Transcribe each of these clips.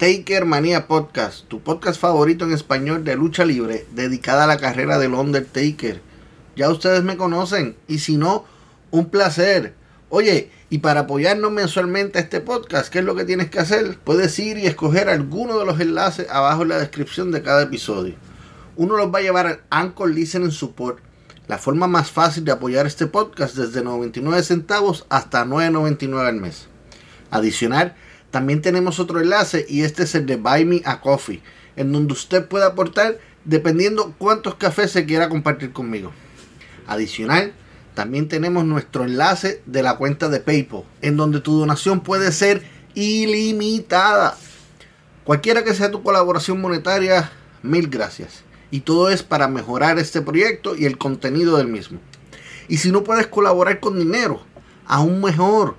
Taker Manía Podcast, tu podcast favorito en español de lucha libre, dedicada a la carrera del Undertaker. Ya ustedes me conocen, y si no, un placer. Oye, y para apoyarnos mensualmente a este podcast, ¿qué es lo que tienes que hacer? Puedes ir y escoger alguno de los enlaces abajo en la descripción de cada episodio. Uno los va a llevar al Anchor Listening Support, la forma más fácil de apoyar este podcast desde 99 centavos hasta 9.99 al mes. Adicional, también tenemos otro enlace y este es el de Buy Me a Coffee, en donde usted puede aportar dependiendo cuántos cafés se quiera compartir conmigo. Adicional, también tenemos nuestro enlace de la cuenta de PayPal, en donde tu donación puede ser ilimitada. Cualquiera que sea tu colaboración monetaria, mil gracias. Y todo es para mejorar este proyecto y el contenido del mismo. Y si no puedes colaborar con dinero, aún mejor,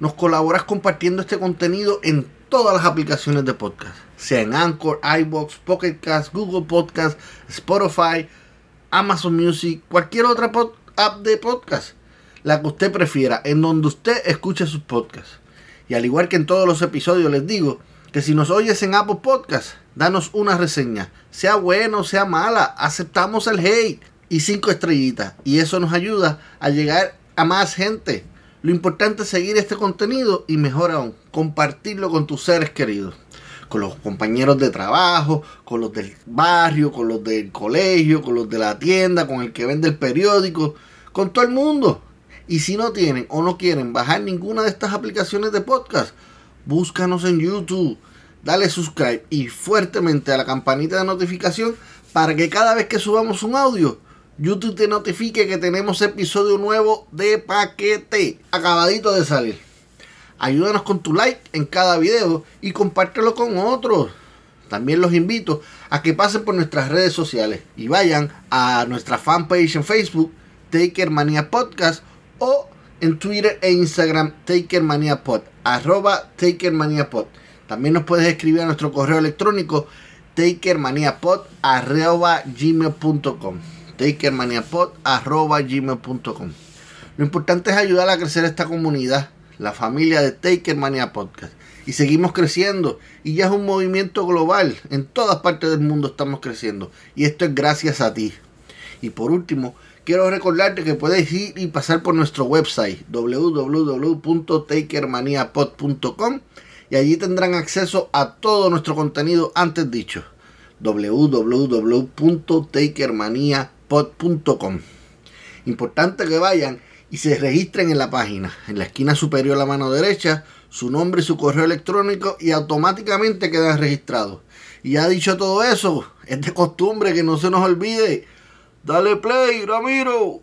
nos colaboras compartiendo este contenido en todas las aplicaciones de podcast, sea en Anchor, iBox, Pocket Cast, Google Podcast, Spotify, Amazon Music, cualquier otra app de podcast, la que usted prefiera, en donde usted escuche sus podcasts. Y al igual que en todos los episodios les digo que si nos oyes en Apple Podcast, danos una reseña, sea buena o sea mala, aceptamos el hate y cinco estrellitas y eso nos ayuda a llegar a más gente. Lo importante es seguir este contenido y mejor aún, compartirlo con tus seres queridos. Con los compañeros de trabajo, con los del barrio, con los del colegio, con los de la tienda, con el que vende el periódico, con todo el mundo. Y si no tienen o no quieren bajar ninguna de estas aplicaciones de podcast, búscanos en YouTube, dale subscribe y fuertemente a la campanita de notificación para que cada vez que subamos un audio, YouTube te notifique que tenemos episodio nuevo de paquete, acabadito de salir. Ayúdanos con tu like en cada video y compártelo con otros. También los invito a que pasen por nuestras redes sociales y vayan a nuestra fanpage en Facebook, Takermania Podcast, o en Twitter e Instagram, Takermania Pod, arroba Takermania Pod. También nos puedes escribir a nuestro correo electrónico, takermaniapod, arroba gmail.com takermaniapod.gmail.com Lo importante es ayudar a crecer esta comunidad, la familia de Takermania Podcast. Y seguimos creciendo. Y ya es un movimiento global. En todas partes del mundo estamos creciendo. Y esto es gracias a ti. Y por último, quiero recordarte que puedes ir y pasar por nuestro website www.takermaniapod.com y allí tendrán acceso a todo nuestro contenido antes dicho Importante que vayan y se registren en la página. En la esquina superior a la mano derecha, su nombre y su correo electrónico y automáticamente quedan registrados. Y ya dicho todo eso, es de costumbre que no se nos olvide. Dale play, Ramiro.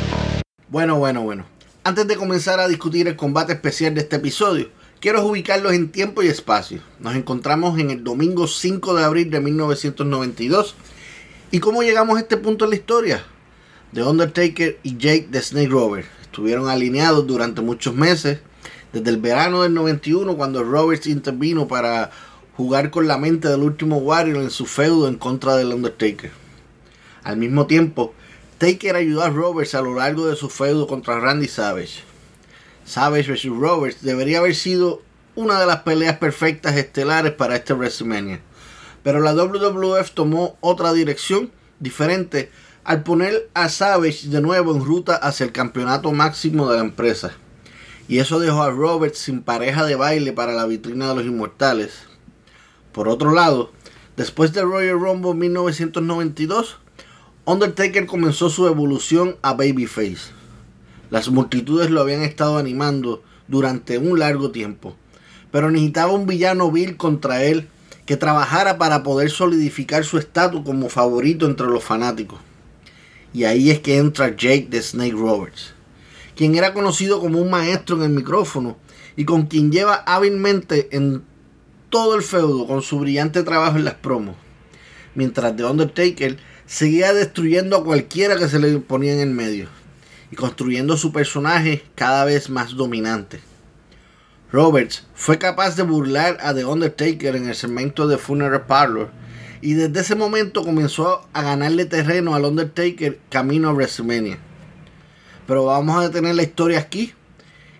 Bueno, bueno, bueno. Antes de comenzar a discutir el combate especial de este episodio, quiero ubicarlos en tiempo y espacio. Nos encontramos en el domingo 5 de abril de 1992. ¿Y cómo llegamos a este punto en la historia? The Undertaker y Jake the Snake Rover estuvieron alineados durante muchos meses. desde el verano del 91 cuando Roberts intervino para jugar con la mente del último Warrior en su feudo en contra del Undertaker. Al mismo tiempo, Taker ayudó a Roberts a lo largo de su feudo contra Randy Savage. Savage vs. Roberts debería haber sido una de las peleas perfectas estelares para este WrestleMania. Pero la WWF tomó otra dirección diferente al poner a Savage de nuevo en ruta hacia el campeonato máximo de la empresa. Y eso dejó a Roberts sin pareja de baile para la vitrina de los inmortales. Por otro lado, después de Royal Rumble 1992, Undertaker comenzó su evolución a Babyface. Las multitudes lo habían estado animando durante un largo tiempo, pero necesitaba un villano vil contra él que trabajara para poder solidificar su estatus como favorito entre los fanáticos. Y ahí es que entra Jake the Snake Roberts, quien era conocido como un maestro en el micrófono y con quien lleva hábilmente en todo el feudo con su brillante trabajo en las promos, mientras The Undertaker seguía destruyendo a cualquiera que se le ponía en el medio y construyendo su personaje cada vez más dominante. Roberts fue capaz de burlar a The Undertaker en el segmento de Funeral Parlor y desde ese momento comenzó a ganarle terreno al Undertaker camino a WrestleMania. Pero vamos a detener la historia aquí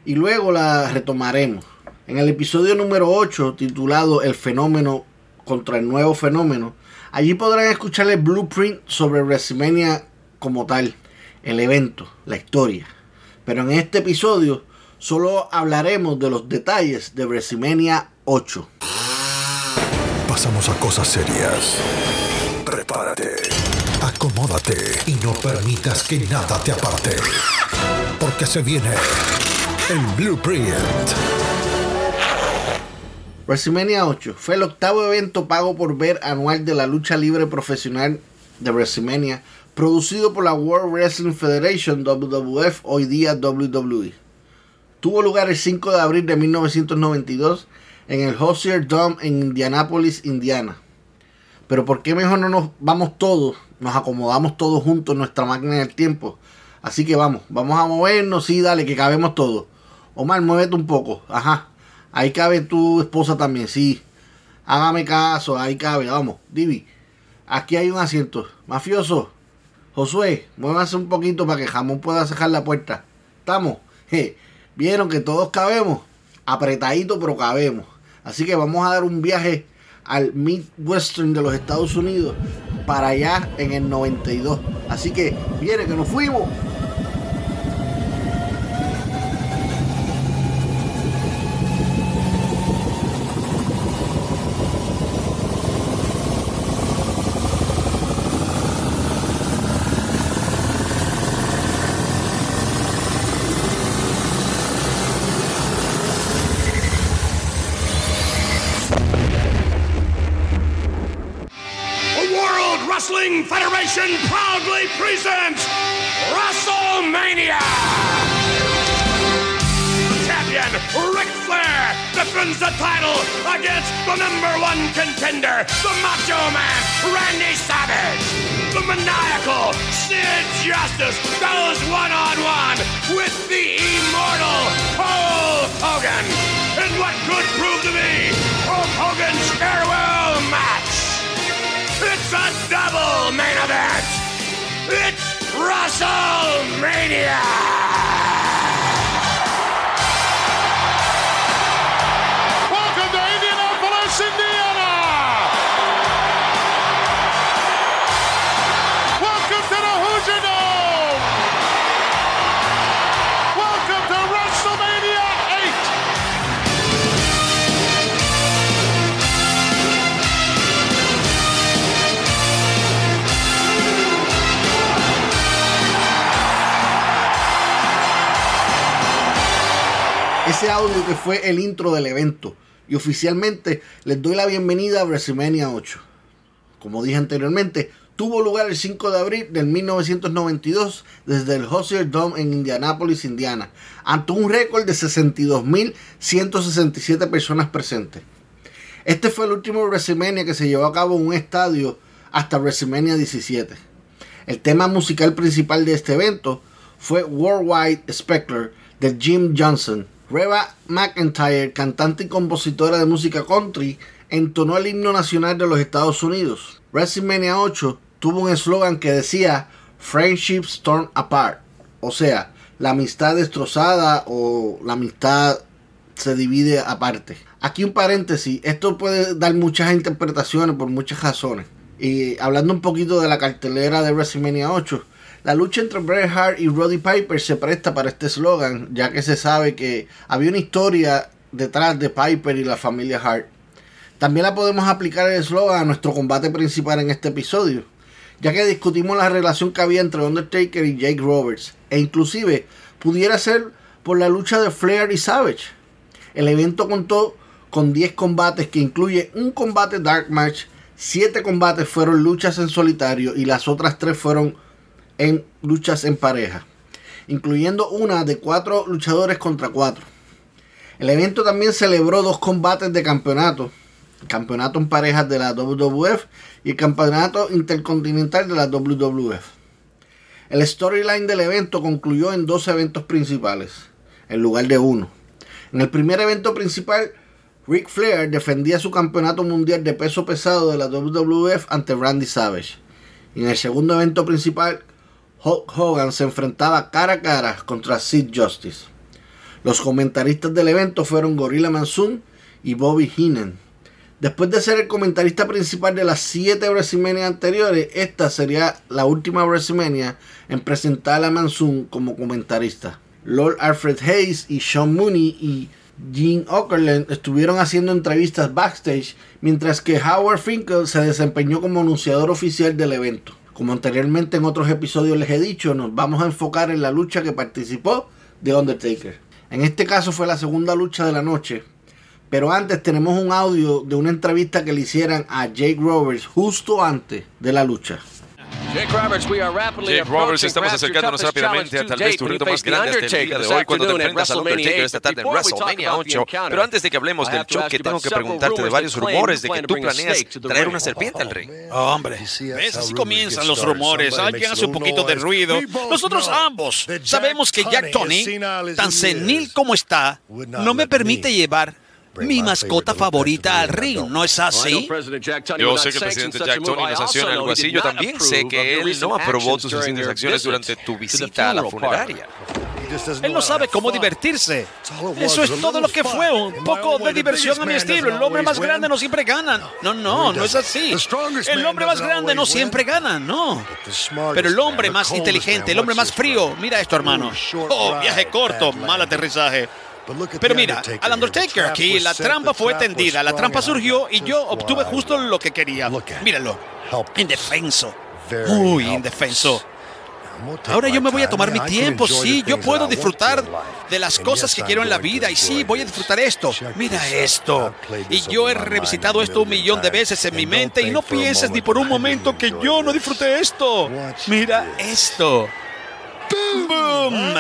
y luego la retomaremos. En el episodio número 8 titulado El fenómeno contra el nuevo fenómeno, allí podrán escuchar el blueprint sobre WrestleMania como tal, el evento, la historia. Pero en este episodio solo hablaremos de los detalles de WrestleMania 8. Pasamos a cosas serias. Prepárate, acomódate y no permitas que nada te aparte. Porque se viene el Blueprint. WrestleMania 8 fue el octavo evento pago por ver anual de la lucha libre profesional de WrestleMania, producido por la World Wrestling Federation WWF, hoy día WWE tuvo lugar el 5 de abril de 1992 en el Hozier Dome en Indianapolis, Indiana. Pero ¿por qué mejor no nos vamos todos, nos acomodamos todos juntos en nuestra máquina del tiempo? Así que vamos, vamos a movernos, sí, dale, que cabemos todos. Omar, muévete un poco, ajá. Ahí cabe tu esposa también, sí. Hágame caso, ahí cabe, vamos. Divi, aquí hay un asiento. Mafioso, Josué, muévase un poquito para que Jamón pueda cerrar la puerta. ¿Estamos? Vieron que todos cabemos, apretadito pero cabemos. Así que vamos a dar un viaje al Midwestern de los Estados Unidos para allá en el 92. Así que viene que nos fuimos. Que fue el intro del evento. Y oficialmente les doy la bienvenida a WrestleMania 8. Como dije anteriormente, tuvo lugar el 5 de abril del 1992 desde el Hozier Dome en Indianapolis, Indiana, ante un récord de 62.167 personas presentes. Este fue el último WrestleMania que se llevó a cabo en un estadio hasta WrestleMania 17. El tema musical principal de este evento fue Worldwide Spectre de Jim Johnson, Reba McIntyre, cantante y compositora de música country, entonó el himno nacional de los Estados Unidos. WrestleMania 8 tuvo un eslogan que decía Friendships Torn Apart, o sea, la amistad destrozada o la amistad se divide aparte. Aquí un paréntesis, esto puede dar muchas interpretaciones por muchas razones. Y hablando un poquito de la cartelera de WrestleMania 8, la lucha entre Bret Hart y Roddy Piper se presta para este eslogan, ya que se sabe que había una historia detrás de Piper y la familia Hart. También la podemos aplicar el eslogan a nuestro combate principal en este episodio, ya que discutimos la relación que había entre Undertaker y Jake Roberts, e inclusive pudiera ser por la lucha de Flair y Savage. El evento contó con 10 combates que incluye un combate Dark Match, 7 combates fueron luchas en solitario y las otras 3 fueron en luchas en pareja, incluyendo una de 4 luchadores contra 4. El evento también celebró dos combates de campeonato, el campeonato en parejas de la WWF y el campeonato intercontinental de la WWF. El storyline del evento concluyó en dos eventos principales, en lugar de uno. En el primer evento principal, Ric Flair defendía su campeonato mundial de peso pesado de la WWF ante Randy Savage. En el segundo evento principal, Hogan se enfrentaba cara a cara contra Sid Justice. Los comentaristas del evento fueron Gorilla Monsoon y Bobby Heenan. Después de ser el comentarista principal de las 7 WrestleMania anteriores, esta sería la última WrestleMania en presentar a Monsoon como comentarista. Lord Alfred Hayes y Sean Mooney y Gene Okerlund estuvieron haciendo entrevistas backstage, mientras que Howard Finkel se desempeñó como anunciador oficial del evento. Como anteriormente en otros episodios les he dicho, nos vamos a enfocar en la lucha que participó de Undertaker. En este caso fue la segunda lucha de la noche, pero antes tenemos un audio de una entrevista que le hicieran a Jake Roberts justo antes de la lucha. Jake Roberts, we are rapidly Jake Roberts, approaching estamos acercándonos rápidamente a tal to vez tu reto face más grande hasta el Undertaker día de hoy cuando te enfrentas al WrestleMania Undertaker 8. esta tarde en Before we talk WrestleMania about the 8. encounter, Pero antes de que hablemos I del have to ask choque, tengo que preguntarte de varios rumores de que tú planeas traer una serpiente al ring. Hombre, ves así comienzan los rumores. Alguien hace un poquito de ruido. Nosotros ambos sabemos que Jack Tony, tan senil como está, no me permite llevar mi mascota favorita al ring. ¿No es así? Yo sé not que el presidente Jack. Tony I no also sanciona algo así. Yo también sé que él no aprobó tus acciones durante tu visita a la funeraria. Él no sabe cómo divertirse. Eso es todo lo que fue, un poco de diversión a mi estilo. El hombre más grande no siempre gana. No, no, no es así. El hombre más grande no siempre gana, no. Pero el hombre más inteligente, el hombre más frío, mira esto, hermano. Oh, viaje corto, mal aterrizaje. Pero mira, al Undertaker aquí la trampa fue tendida, la trampa surgió y yo obtuve justo lo que quería. Míralo, indefenso, muy indefenso. Ahora yo me voy a tomar mi tiempo, sí, yo puedo disfrutar de las cosas que quiero en la vida. y sí, voy a disfrutar esto. Mira esto. Y yo he revisitado esto un millón de veces en mi mente y no pienses ni por un momento que yo no disfruté esto. Mira esto. ¡Boom!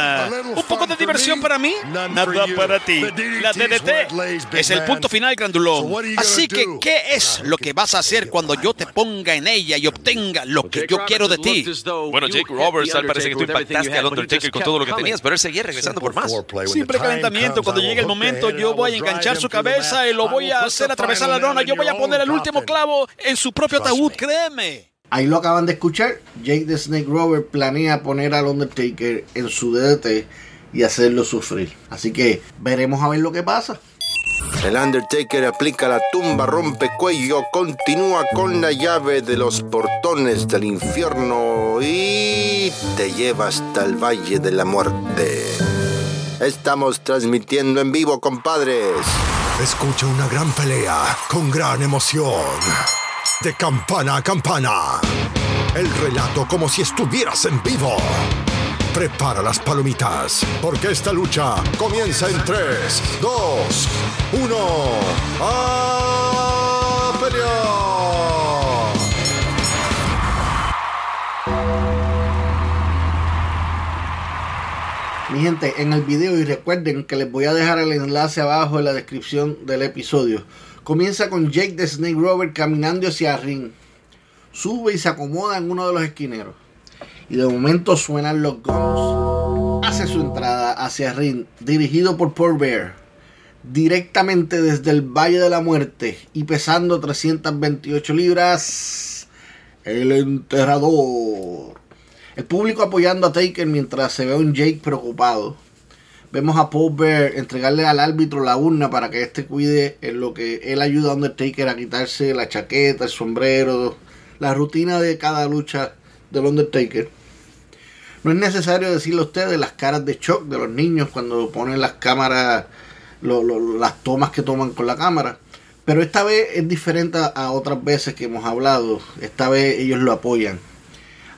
¿Un poco de diversión para mí? Nada para ti. La DDT es el punto final, grandulón. Así que, ¿qué es lo que vas a hacer cuando yo te ponga en ella y obtenga lo que yo quiero de ti? Bueno, Jake Roberts, tal parece que tú impactaste al Undertaker con todo lo que tenías, pero él seguía regresando por más. Simple calentamiento. Cuando llegue el momento, yo voy a enganchar su cabeza y lo voy a hacer atravesar la lona. Yo voy a poner el último clavo en su propio ataúd, créeme. Ahí lo acaban de escuchar. Jake the Snake Roberts planea poner al Undertaker en su DDT y hacerlo sufrir. Así que veremos a ver lo que pasa. El Undertaker aplica la tumba, rompe cuello, continúa con la llave de los portones del infierno y te lleva hasta el Valle de la Muerte. Estamos transmitiendo en vivo, compadres. Escucha una gran pelea con gran emoción. De campana a campana. El relato como si estuvieras en vivo. Prepara las palomitas, porque esta lucha comienza en 3, 2, 1. ¡A pelear! Mi gente, en el video y recuerden que les voy a dejar el enlace abajo en la descripción del episodio. Comienza con Jake the Snake Robert caminando hacia el ring. Sube y se acomoda en uno de los esquineros. Y de momento suenan los gongs. hace su entrada hacia ring, dirigido por Paul Bear, directamente desde el Valle de la Muerte y pesando 328 libras, el enterrador. El público apoyando a Taker mientras se ve a un Jake preocupado. Vemos a Paul Bear entregarle al árbitro la urna para que éste cuide en lo que él ayuda a Undertaker a quitarse la chaqueta, el sombrero, la rutina de cada lucha del Undertaker. No es necesario decirle a ustedes las caras de shock de los niños cuando ponen las cámaras, las tomas que toman con la cámara. Pero esta vez es diferente a otras veces que hemos hablado. Esta vez ellos lo apoyan.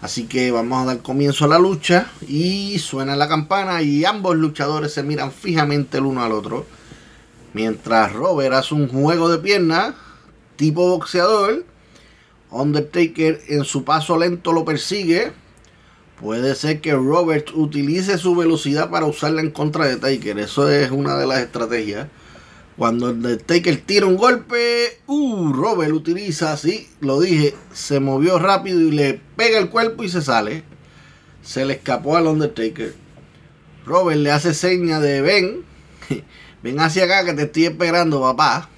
Así que vamos a dar comienzo a la lucha y suena la campana y ambos luchadores se miran fijamente el uno al otro. Mientras Robert hace un juego de piernas tipo boxeador, Undertaker en su paso lento lo persigue. Puede ser que Robert utilice su velocidad para usarla en contra de Taker. Eso es una de las estrategias. Cuando el Taker tira un golpe, uh, Robert utiliza así, lo dije, se movió rápido y le pega el cuerpo y se sale. Se le escapó al Undertaker. Robert le hace seña de ven, ven hacia acá que te estoy esperando, papá.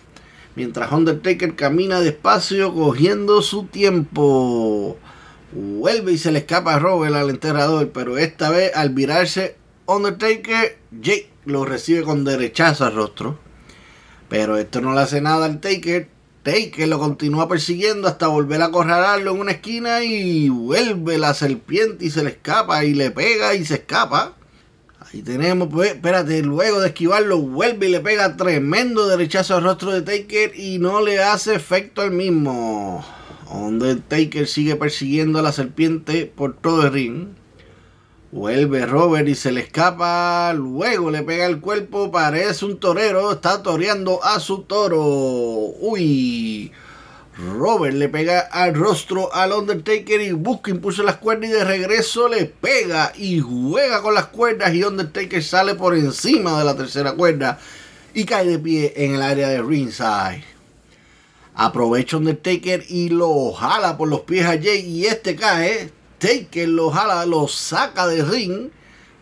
Mientras Undertaker camina despacio cogiendo su tiempo. Vuelve y se le escapa a Robert al enterrador, pero esta vez al virarse Undertaker, Jake lo recibe con derechazo al rostro. Pero esto no le hace nada al Taker. Taker lo continúa persiguiendo hasta volver a acorralarlo en una esquina y vuelve la serpiente y se le escapa y le pega y se escapa. Ahí tenemos, pues, espérate, luego de esquivarlo, vuelve y le pega tremendo derechazo al rostro de Taker y no le hace efecto al mismo. Donde Taker sigue persiguiendo a la serpiente por todo el ring. Vuelve Robert y se le escapa. Luego le pega el cuerpo. Parece un torero. Está toreando a su toro. Uy. Robert le pega al rostro al Undertaker y busca impulso las cuerdas y de regreso le pega y juega con las cuerdas y Undertaker sale por encima de la tercera cuerda y cae de pie en el área de ringside. Aprovecha Undertaker y lo jala por los pies a Jay y este cae Taker lo jala, lo saca de ring.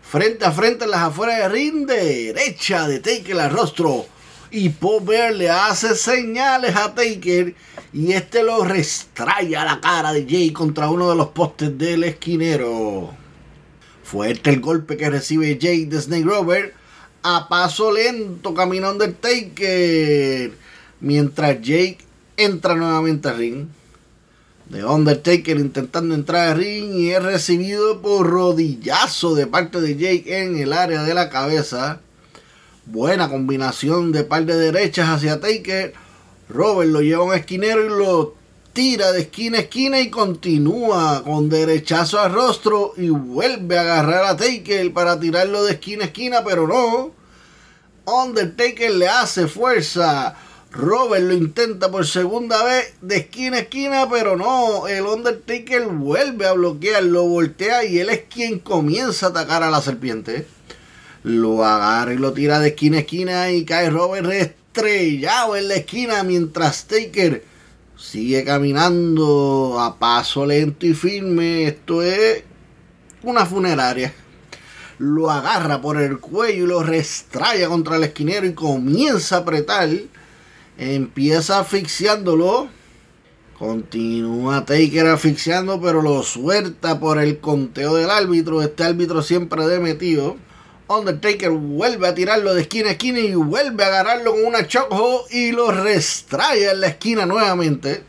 Frente a frente en las afueras de ring. Derecha de Taker al rostro. Y Paul le hace señales a Taker. Y este lo restraya la cara de Jay contra uno de los postes del esquinero. Fuerte el golpe que recibe Jay de Snake Rover. A paso lento caminando el Taker. Mientras Jake entra nuevamente al ring. The Undertaker intentando entrar al ring y es recibido por rodillazo de parte de Jake en el área de la cabeza. Buena combinación de par de derechas hacia Taker. Robert lo lleva a un esquinero y lo tira de esquina a esquina y continúa con derechazo al rostro y vuelve a agarrar a Taker para tirarlo de esquina a esquina, pero no. Undertaker le hace fuerza Robert lo intenta por segunda vez de esquina a esquina, pero no. El Undertaker vuelve a bloquear, lo voltea y él es quien comienza a atacar a la serpiente. Lo agarra y lo tira de esquina a esquina y cae Robert estrellado en la esquina mientras Taker sigue caminando a paso lento y firme. Esto es una funeraria. Lo agarra por el cuello y lo restraya contra el esquinero y comienza a apretar Empieza asfixiándolo. Continúa Taker asfixiando, pero lo suelta por el conteo del árbitro. Este árbitro siempre de metido. Undertaker vuelve a tirarlo de esquina a esquina y vuelve a agarrarlo con una choco y lo restrae en la esquina nuevamente.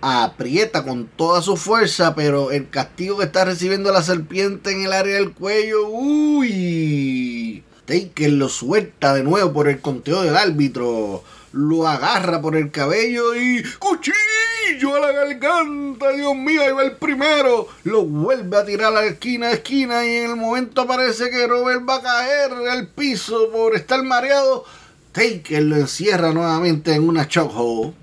Aprieta con toda su fuerza, pero el castigo que está recibiendo la serpiente en el área del cuello, uy. Taker lo suelta de nuevo por el conteo del árbitro lo agarra por el cabello y cuchillo a la garganta, Dios mío, ahí va el primero, lo vuelve a tirar a la esquina a esquina y en el momento parece que Robert va a caer al piso por estar mareado. Taker lo encierra nuevamente en una chokehold.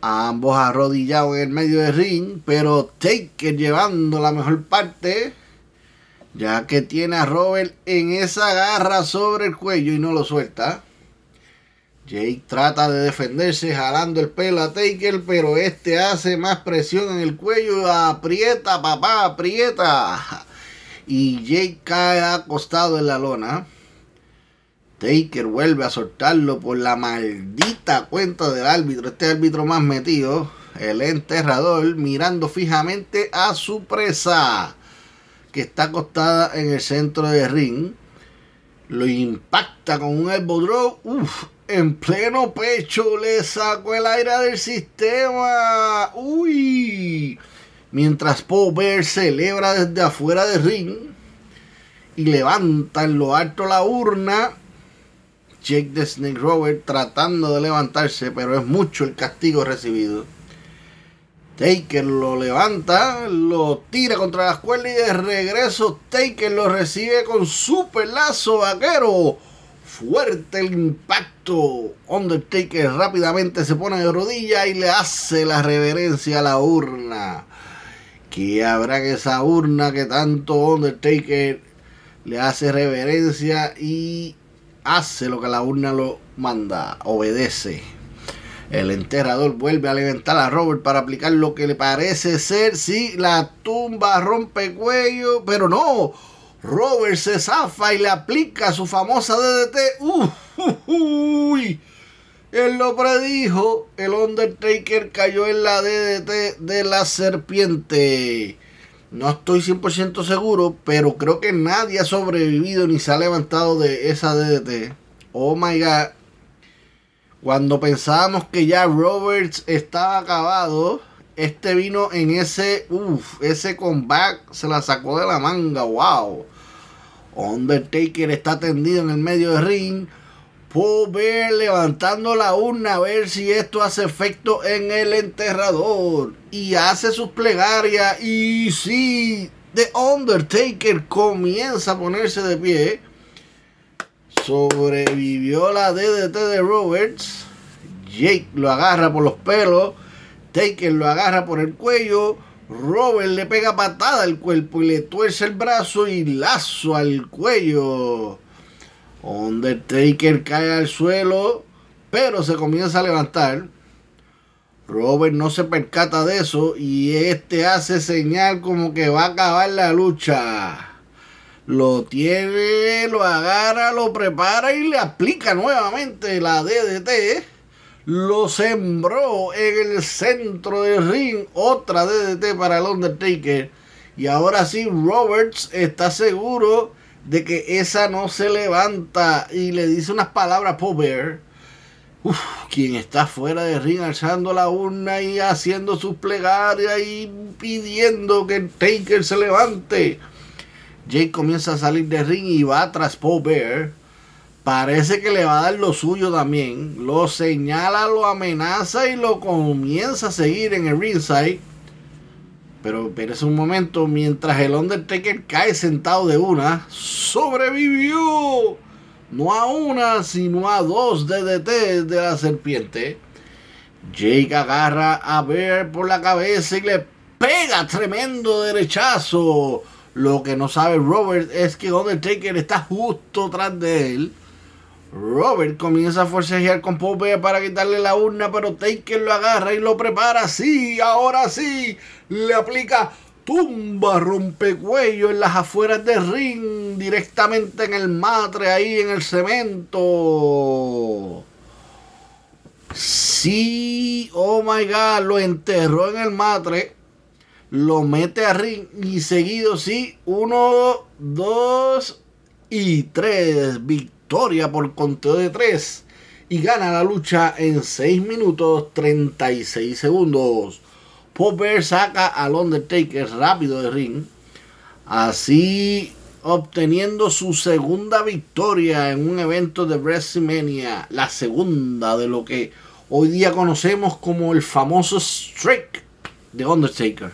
Ambos arrodillados en el medio del ring, pero Taker llevando la mejor parte, ya que tiene a Robert en esa garra sobre el cuello y no lo suelta. Jake trata de defenderse jalando el pelo a Taker, pero este hace más presión en el cuello. Aprieta, papá, aprieta. y Jake cae acostado en la lona. Taker vuelve a soltarlo por la maldita cuenta del árbitro, este árbitro más metido, el enterrador, mirando fijamente a su presa, que está acostada en el centro del ring. Lo impacta con un elbow drop. Uf, en pleno pecho le sacó el aire del sistema. Uy. Mientras Bear celebra desde afuera del ring y levanta en lo alto la urna. Jake the Snake Robert tratando de levantarse, pero es mucho el castigo recibido. Taker lo levanta, lo tira contra las cuerdas y de regreso Taker lo recibe con super lazo vaquero. Fuerte el impacto. Undertaker rápidamente se pone de rodilla y le hace la reverencia a la urna. Que habrá que esa urna que tanto Undertaker le hace reverencia y hace lo que la urna lo manda, obedece. El enterrador vuelve a levantar a Robert para aplicar lo que le parece ser, sí, la tumba rompe cuello, pero no. Robert se zafa y le aplica su famosa DDT. uy. Él lo predijo. El Undertaker cayó en la DDT de la serpiente. No estoy 100% seguro, pero creo que nadie ha sobrevivido ni se ha levantado de esa DDT. Oh my god. Cuando pensábamos que ya Roberts estaba acabado, este vino en ese, uff, ese comeback se la sacó de la manga, wow. Undertaker está tendido en el medio del ring. Ver levantando la urna a ver si esto hace efecto en el enterrador. Y hace sus plegarias. Y sí, The Undertaker comienza a ponerse de pie. Sobrevivió la DDT de Roberts. Jake lo agarra por los pelos. Taker lo agarra por el cuello. Robert le pega patada al cuerpo y le tuerce el brazo y lazo al cuello. Undertaker cae al suelo, pero se comienza a levantar. Robert no se percata de eso y este hace señal como que va a acabar la lucha. Lo tiene, lo agarra, lo prepara y le aplica nuevamente la DDT lo sembró en el centro del ring. Otra DDT para el Undertaker. Y ahora sí, Roberts está seguro de que esa no se levanta. Y le dice unas palabras a Bear. quien está fuera de ring alzando la urna y haciendo sus plegarias y pidiendo que Taker se levante. Jake comienza a salir de ring y va tras Paul Bear parece que le va a dar lo suyo también. Lo señala, lo amenaza y lo comienza a seguir en el ringside. Pero es un momento, mientras el Undertaker cae sentado de una, sobrevivió. No a una, sino a dos DDT de la serpiente. Jake agarra a Bear por la cabeza y le pega tremendo derechazo. Lo que no sabe Robert es que Undertaker está justo tras de él. Robert comienza a forcejear con Popeye para quitarle la urna, pero Taker lo agarra y lo prepara. Sí, ahora sí, le aplica tumba rompecuello en las afueras del ring, directamente en el matre, ahí en el cemento. Sí, oh my god, lo enterró en el matre, lo mete a ring y seguido, sí, uno, dos y tres. Victoria victoria por conteo de 3 y gana la lucha en 6 minutos 36 segundos. Popper saca al Undertaker rápido de ring, así obteniendo su segunda victoria en un evento de WrestleMania, la segunda de lo que hoy día conocemos como el famoso Streak de Undertaker.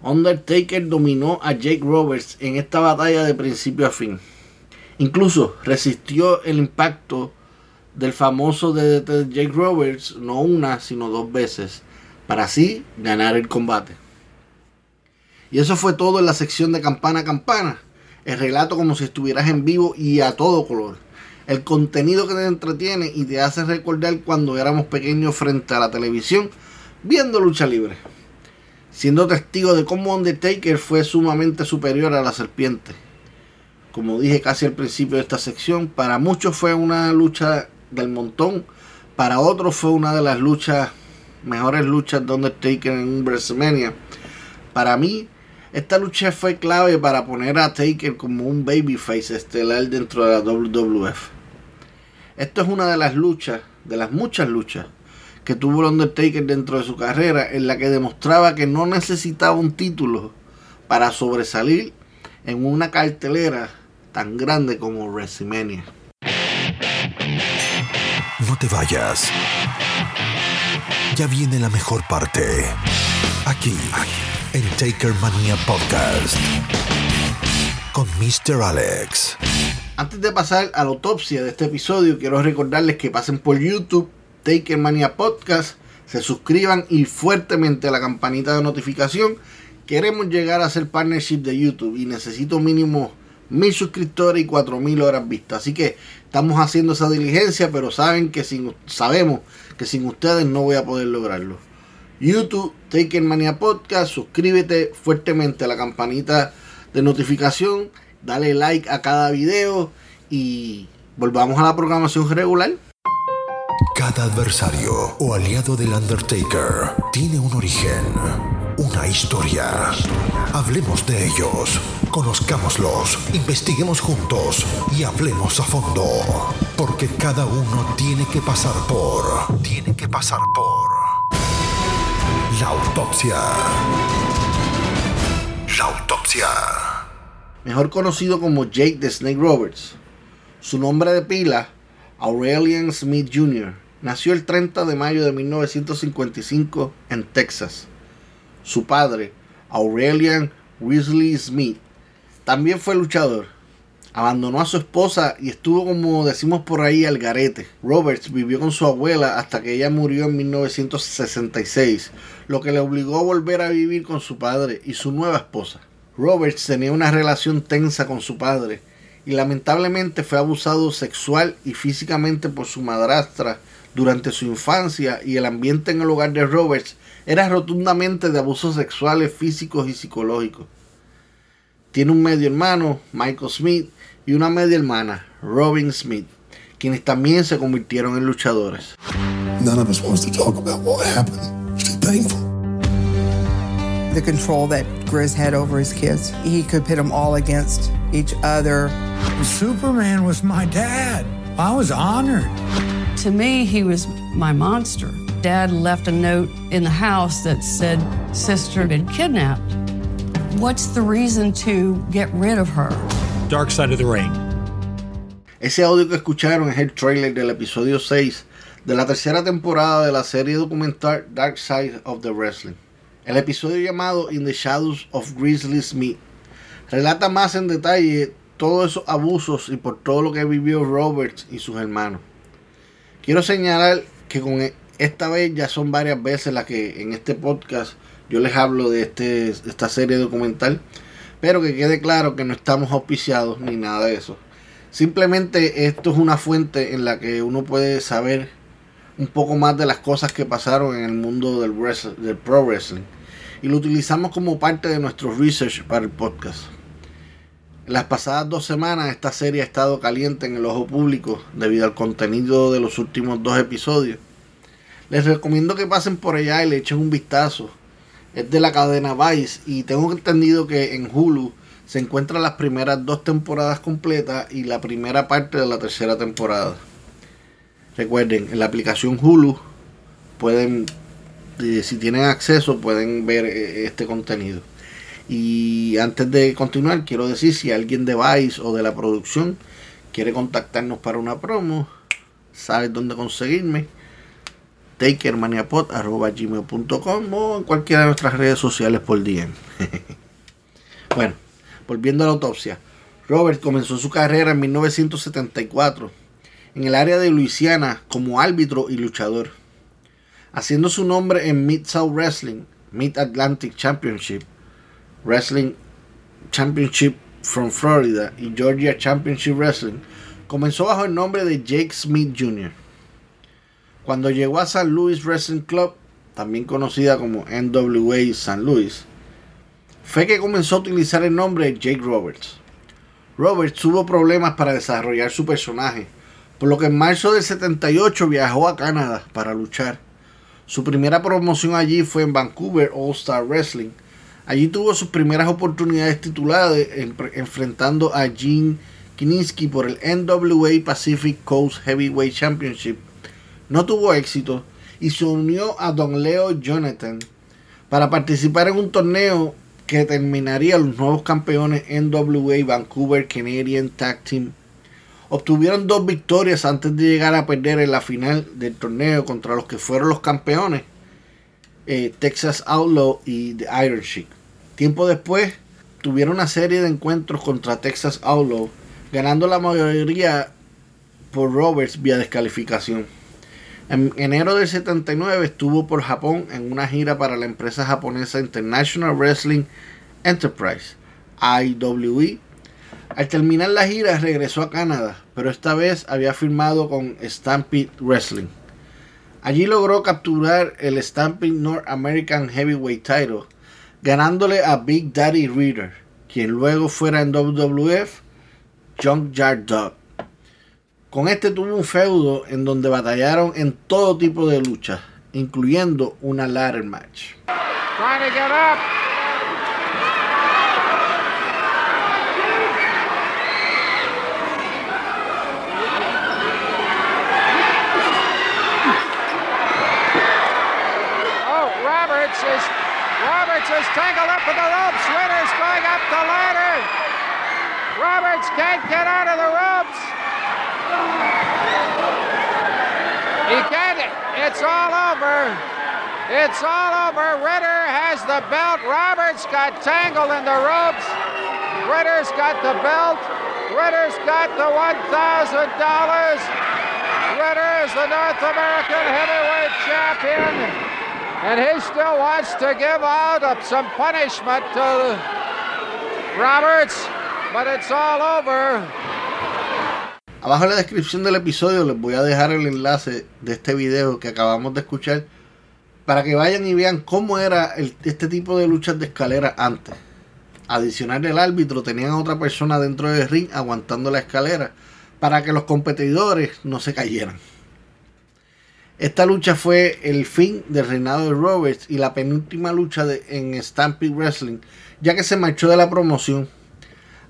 Undertaker dominó a Jake Roberts en esta batalla de principio a fin. Incluso resistió el impacto del famoso de Jake Roberts no una, sino dos veces, para así ganar el combate. Y eso fue todo en la sección de campana a campana. El relato como si estuvieras en vivo y a todo color. El contenido que te entretiene y te hace recordar cuando éramos pequeños frente a la televisión viendo lucha libre. siendo testigo de cómo Undertaker fue sumamente superior a la serpiente. Como dije casi al principio de esta sección, para muchos fue una lucha del montón, para otros fue una de las luchas, mejores luchas de Undertaker en WrestleMania. Para mí, esta lucha fue clave para poner a Taker como un babyface estelar dentro de la WWF. Esto es una de las luchas, de las muchas luchas que tuvo el Undertaker dentro de su carrera, en la que demostraba que no necesitaba un título para sobresalir en una cartelera tan grande como WrestleMania. No te vayas. Ya viene la mejor parte. Aquí, en Taker Mania Podcast. Con Mr. Alex. Antes de pasar a la autopsia de este episodio, quiero recordarles que pasen por YouTube, Taker Mania Podcast, se suscriban y fuertemente a la campanita de notificación. Queremos llegar a ser partnership de YouTube y necesito mínimo mil suscriptores y cuatro mil horas vistas. Así que estamos haciendo esa diligencia, pero saben que sin, sabemos que sin ustedes no voy a poder lograrlo. YouTube, Taker Mania Podcast, suscríbete fuertemente a la campanita de notificación, dale like a cada video y volvamos a la programación regular. Cada adversario o aliado del Undertaker tiene un origen, una historia. Hablemos de ellos, conozcámoslos, investiguemos juntos y hablemos a fondo. Porque cada uno tiene que pasar por. Tiene que pasar por. La autopsia. La autopsia. Mejor conocido como Jake the Snake Roberts. Su nombre de pila, Aurelian Smith Jr., nació el 30 de mayo de 1955 en Texas. Su padre, Aurelian Weasley Smith, también fue luchador. Abandonó a su esposa y estuvo como decimos por ahí al garete. Roberts vivió con su abuela hasta que ella murió en 1966, lo que le obligó a volver a vivir con su padre y su nueva esposa. Roberts tenía una relación tensa con su padre y lamentablemente fue abusado sexual y físicamente por su madrastra durante su infancia y el ambiente en el hogar de Roberts era rotundamente de abusos sexuales físicos y psicológicos. Tiene un medio hermano, Michael Smith, y una media hermana, Robin Smith, quienes también se convirtieron en luchadores. None of us wants to talk about what happened. It's too painful. The control that Grizz had over his kids, he could pit them all against each other. Superman was my dad. I was honored. To me, he was my monster. Dad left a note in the house that said sister had been kidnapped. What's the reason to get rid of her? Dark Side of the Ring. Ese audio que escucharon es el trailer del episodio 6 de la tercera temporada de la serie documental Dark Side of the Wrestling. El episodio llamado In the Shadows of Grizzly Smith relata más en detalle todos esos abusos y por todo lo que vivió Roberts y sus hermanos. Quiero señalar que con esta vez ya son varias veces las que en este podcast yo les hablo de este, esta serie documental, pero que quede claro que no estamos auspiciados ni nada de eso. Simplemente esto es una fuente en la que uno puede saber un poco más de las cosas que pasaron en el mundo del, del pro wrestling y lo utilizamos como parte de nuestro research para el podcast. En las pasadas dos semanas esta serie ha estado caliente en el ojo público debido al contenido de los últimos dos episodios. Les recomiendo que pasen por allá y le echen un vistazo. Es de la cadena Vice y tengo entendido que en Hulu se encuentran las primeras dos temporadas completas y la primera parte de la tercera temporada. Recuerden, en la aplicación Hulu pueden, si tienen acceso, pueden ver eh, este contenido. Y antes de continuar, quiero decir si alguien de Vice o de la producción quiere contactarnos para una promo, sabes dónde conseguirme. takermaniapod.com o en cualquiera de nuestras redes sociales por DM. bueno, volviendo a la autopsia. Robert comenzó su carrera en 1974 en el área de Luisiana como árbitro y luchador, haciendo su nombre en Mid-South Wrestling, Mid-Atlantic Championship, Wrestling Championship from Florida y Georgia Championship Wrestling, comenzó bajo el nombre de Jake Smith Jr. Cuando llegó a San Louis Wrestling Club, también conocida como NWA San Luis, fue que comenzó a utilizar el nombre Jake Roberts. Roberts tuvo problemas para desarrollar su personaje, por lo que en marzo del 78 viajó a Canadá para luchar. Su primera promoción allí fue en Vancouver All Star Wrestling. Allí tuvo sus primeras oportunidades tituladas enfrentando a Gene Kiniski por el NWA Pacific Coast Heavyweight Championship. No tuvo éxito y se unió a Don Leo Jonathan para participar en un torneo que terminaría los nuevos campeones NWA Vancouver Canadian Tag Team. Obtuvieron dos victorias antes de llegar a perder en la final del torneo contra los que fueron los campeones, eh, Texas Outlaw y The Iron Sheik. Tiempo después, tuvieron una serie de encuentros contra Texas Outlaw, ganando la mayoría por Roberts vía descalificación. En enero del 79 estuvo por Japón en una gira para la empresa japonesa International Wrestling Enterprise, IWE. Al terminar la gira regresó a Canadá, pero esta vez había firmado con Stampede Wrestling. Allí logró capturar el Stampede North American Heavyweight Title, ganándole a Big Daddy Reader, quien luego fuera en WWF Junkyard Dog. Con este tuvo un feudo en donde batallaron en todo tipo de luchas, incluyendo una ladder match. To get up. Oh, Roberts is Roberts is tangled up with the ropes. Ritter's going up the ladder. Roberts can't get out of the ropes. He can't. It's all over. It's all over. Ritter has the belt. Roberts got tangled in the ropes. Ritter's got the belt. Ritter's got the $1,000. Ritter is the North American heavyweight champion. And he still wants to give out some punishment to Roberts, but it's all over. Abajo en la descripción del episodio les voy a dejar el enlace de este video que acabamos de escuchar para que vayan y vean cómo era este tipo de luchas de escalera antes. Adicional el árbitro tenían a otra persona dentro del ring aguantando la escalera para que los competidores no se cayeran. Esta lucha fue el fin del reinado de Roberts y la penúltima lucha de, en Stampede Wrestling, ya que se marchó de la promoción.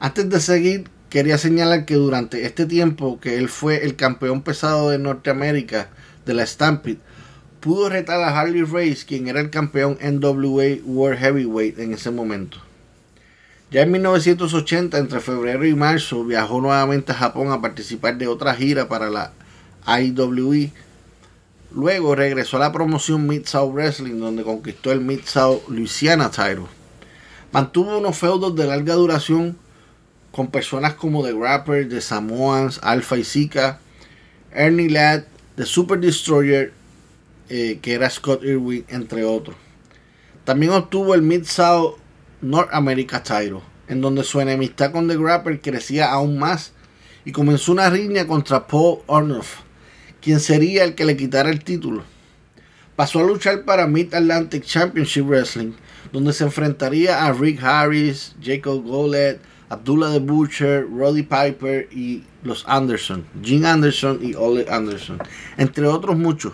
Antes de seguir, quería señalar que durante este tiempo que él fue el campeón pesado de Norteamérica de la Stampede, pudo retar a Harley Race, quien era el campeón NWA World Heavyweight en ese momento. Ya en 1980, entre febrero y marzo, viajó nuevamente a Japón a participar de otra gira para la IWE. Luego regresó a la promoción Mid-South Wrestling, donde conquistó el Mid-South Louisiana Title. Mantuvo unos feudos de larga duración con personas como The Rapper, The Samoans, Alpha y Zika, Ernie Ladd, The Super Destroyer, eh, que era Scott Irwin, entre otros. También obtuvo el Mid-South North America Title, en donde su enemistad con The Rapper crecía aún más y comenzó una riña contra Paul Ornoff, quien sería el que le quitara el título. Pasó a luchar para Mid Atlantic Championship Wrestling, donde se enfrentaría a Rick Harris, Jacob Golet, Abdullah the Butcher, Roddy Piper y los Anderson, Jim Anderson y Ole Anderson, entre otros muchos.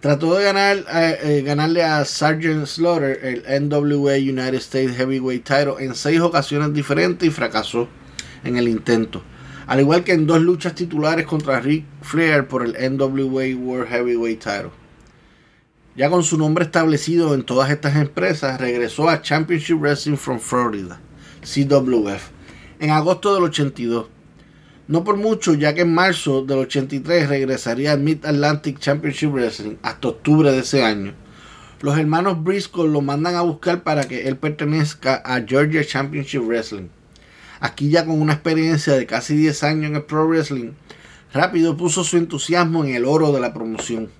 Trató de ganar, eh, eh, ganarle a Sergeant Slaughter el NWA United States Heavyweight Title en seis ocasiones diferentes y fracasó en el intento. Al igual que en dos luchas titulares contra Rick Flair por el NWA World Heavyweight Title. Ya con su nombre establecido en todas estas empresas, regresó a Championship Wrestling from Florida, CWF, en agosto del 82. No por mucho, ya que en marzo del 83 regresaría al Mid Atlantic Championship Wrestling hasta octubre de ese año. Los hermanos Briscoe lo mandan a buscar para que él pertenezca a Georgia Championship Wrestling. Aquí ya con una experiencia de casi 10 años en el Pro Wrestling, rápido puso su entusiasmo en el oro de la promoción.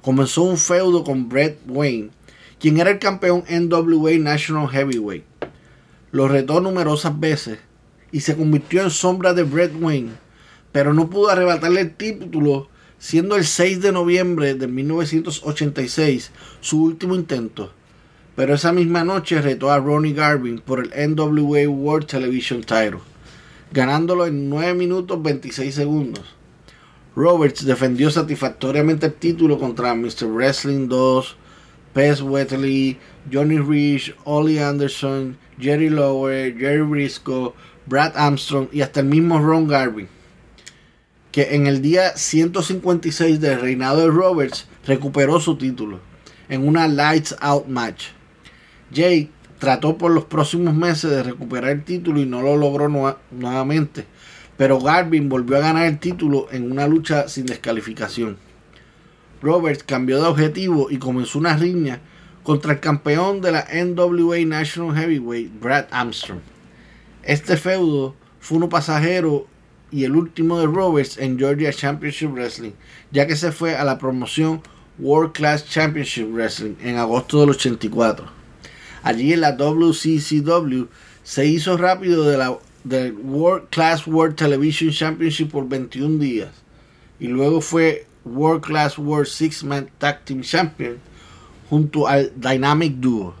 Comenzó un feudo con Brett Wayne, quien era el campeón NWA National Heavyweight. Lo retó numerosas veces y se convirtió en sombra de Brett Wayne, pero no pudo arrebatarle el título siendo el 6 de noviembre de 1986 su último intento, pero esa misma noche retó a Ronnie Garvin por el NWA World Television Title, ganándolo en 9 minutos 26 segundos. Roberts defendió satisfactoriamente el título contra Mr. Wrestling 2, Pez Wheatley, Johnny Rich, Ollie Anderson, Jerry Lower, Jerry Briscoe, Brad Armstrong y hasta el mismo Ron Garvin que en el día 156 del reinado de Roberts recuperó su título en una Lights Out match. Jake trató por los próximos meses de recuperar el título y no lo logró nuevamente, pero Garvin volvió a ganar el título en una lucha sin descalificación. Roberts cambió de objetivo y comenzó una riña contra el campeón de la NWA National Heavyweight, Brad Armstrong. Este feudo fue uno pasajero y el último de Roberts en Georgia Championship Wrestling, ya que se fue a la promoción World Class Championship Wrestling en agosto del 84. Allí en la WCCW se hizo rápido de la World Class World Television Championship por 21 días y luego fue World Class World Six Man Tag Team Champion junto al Dynamic Duo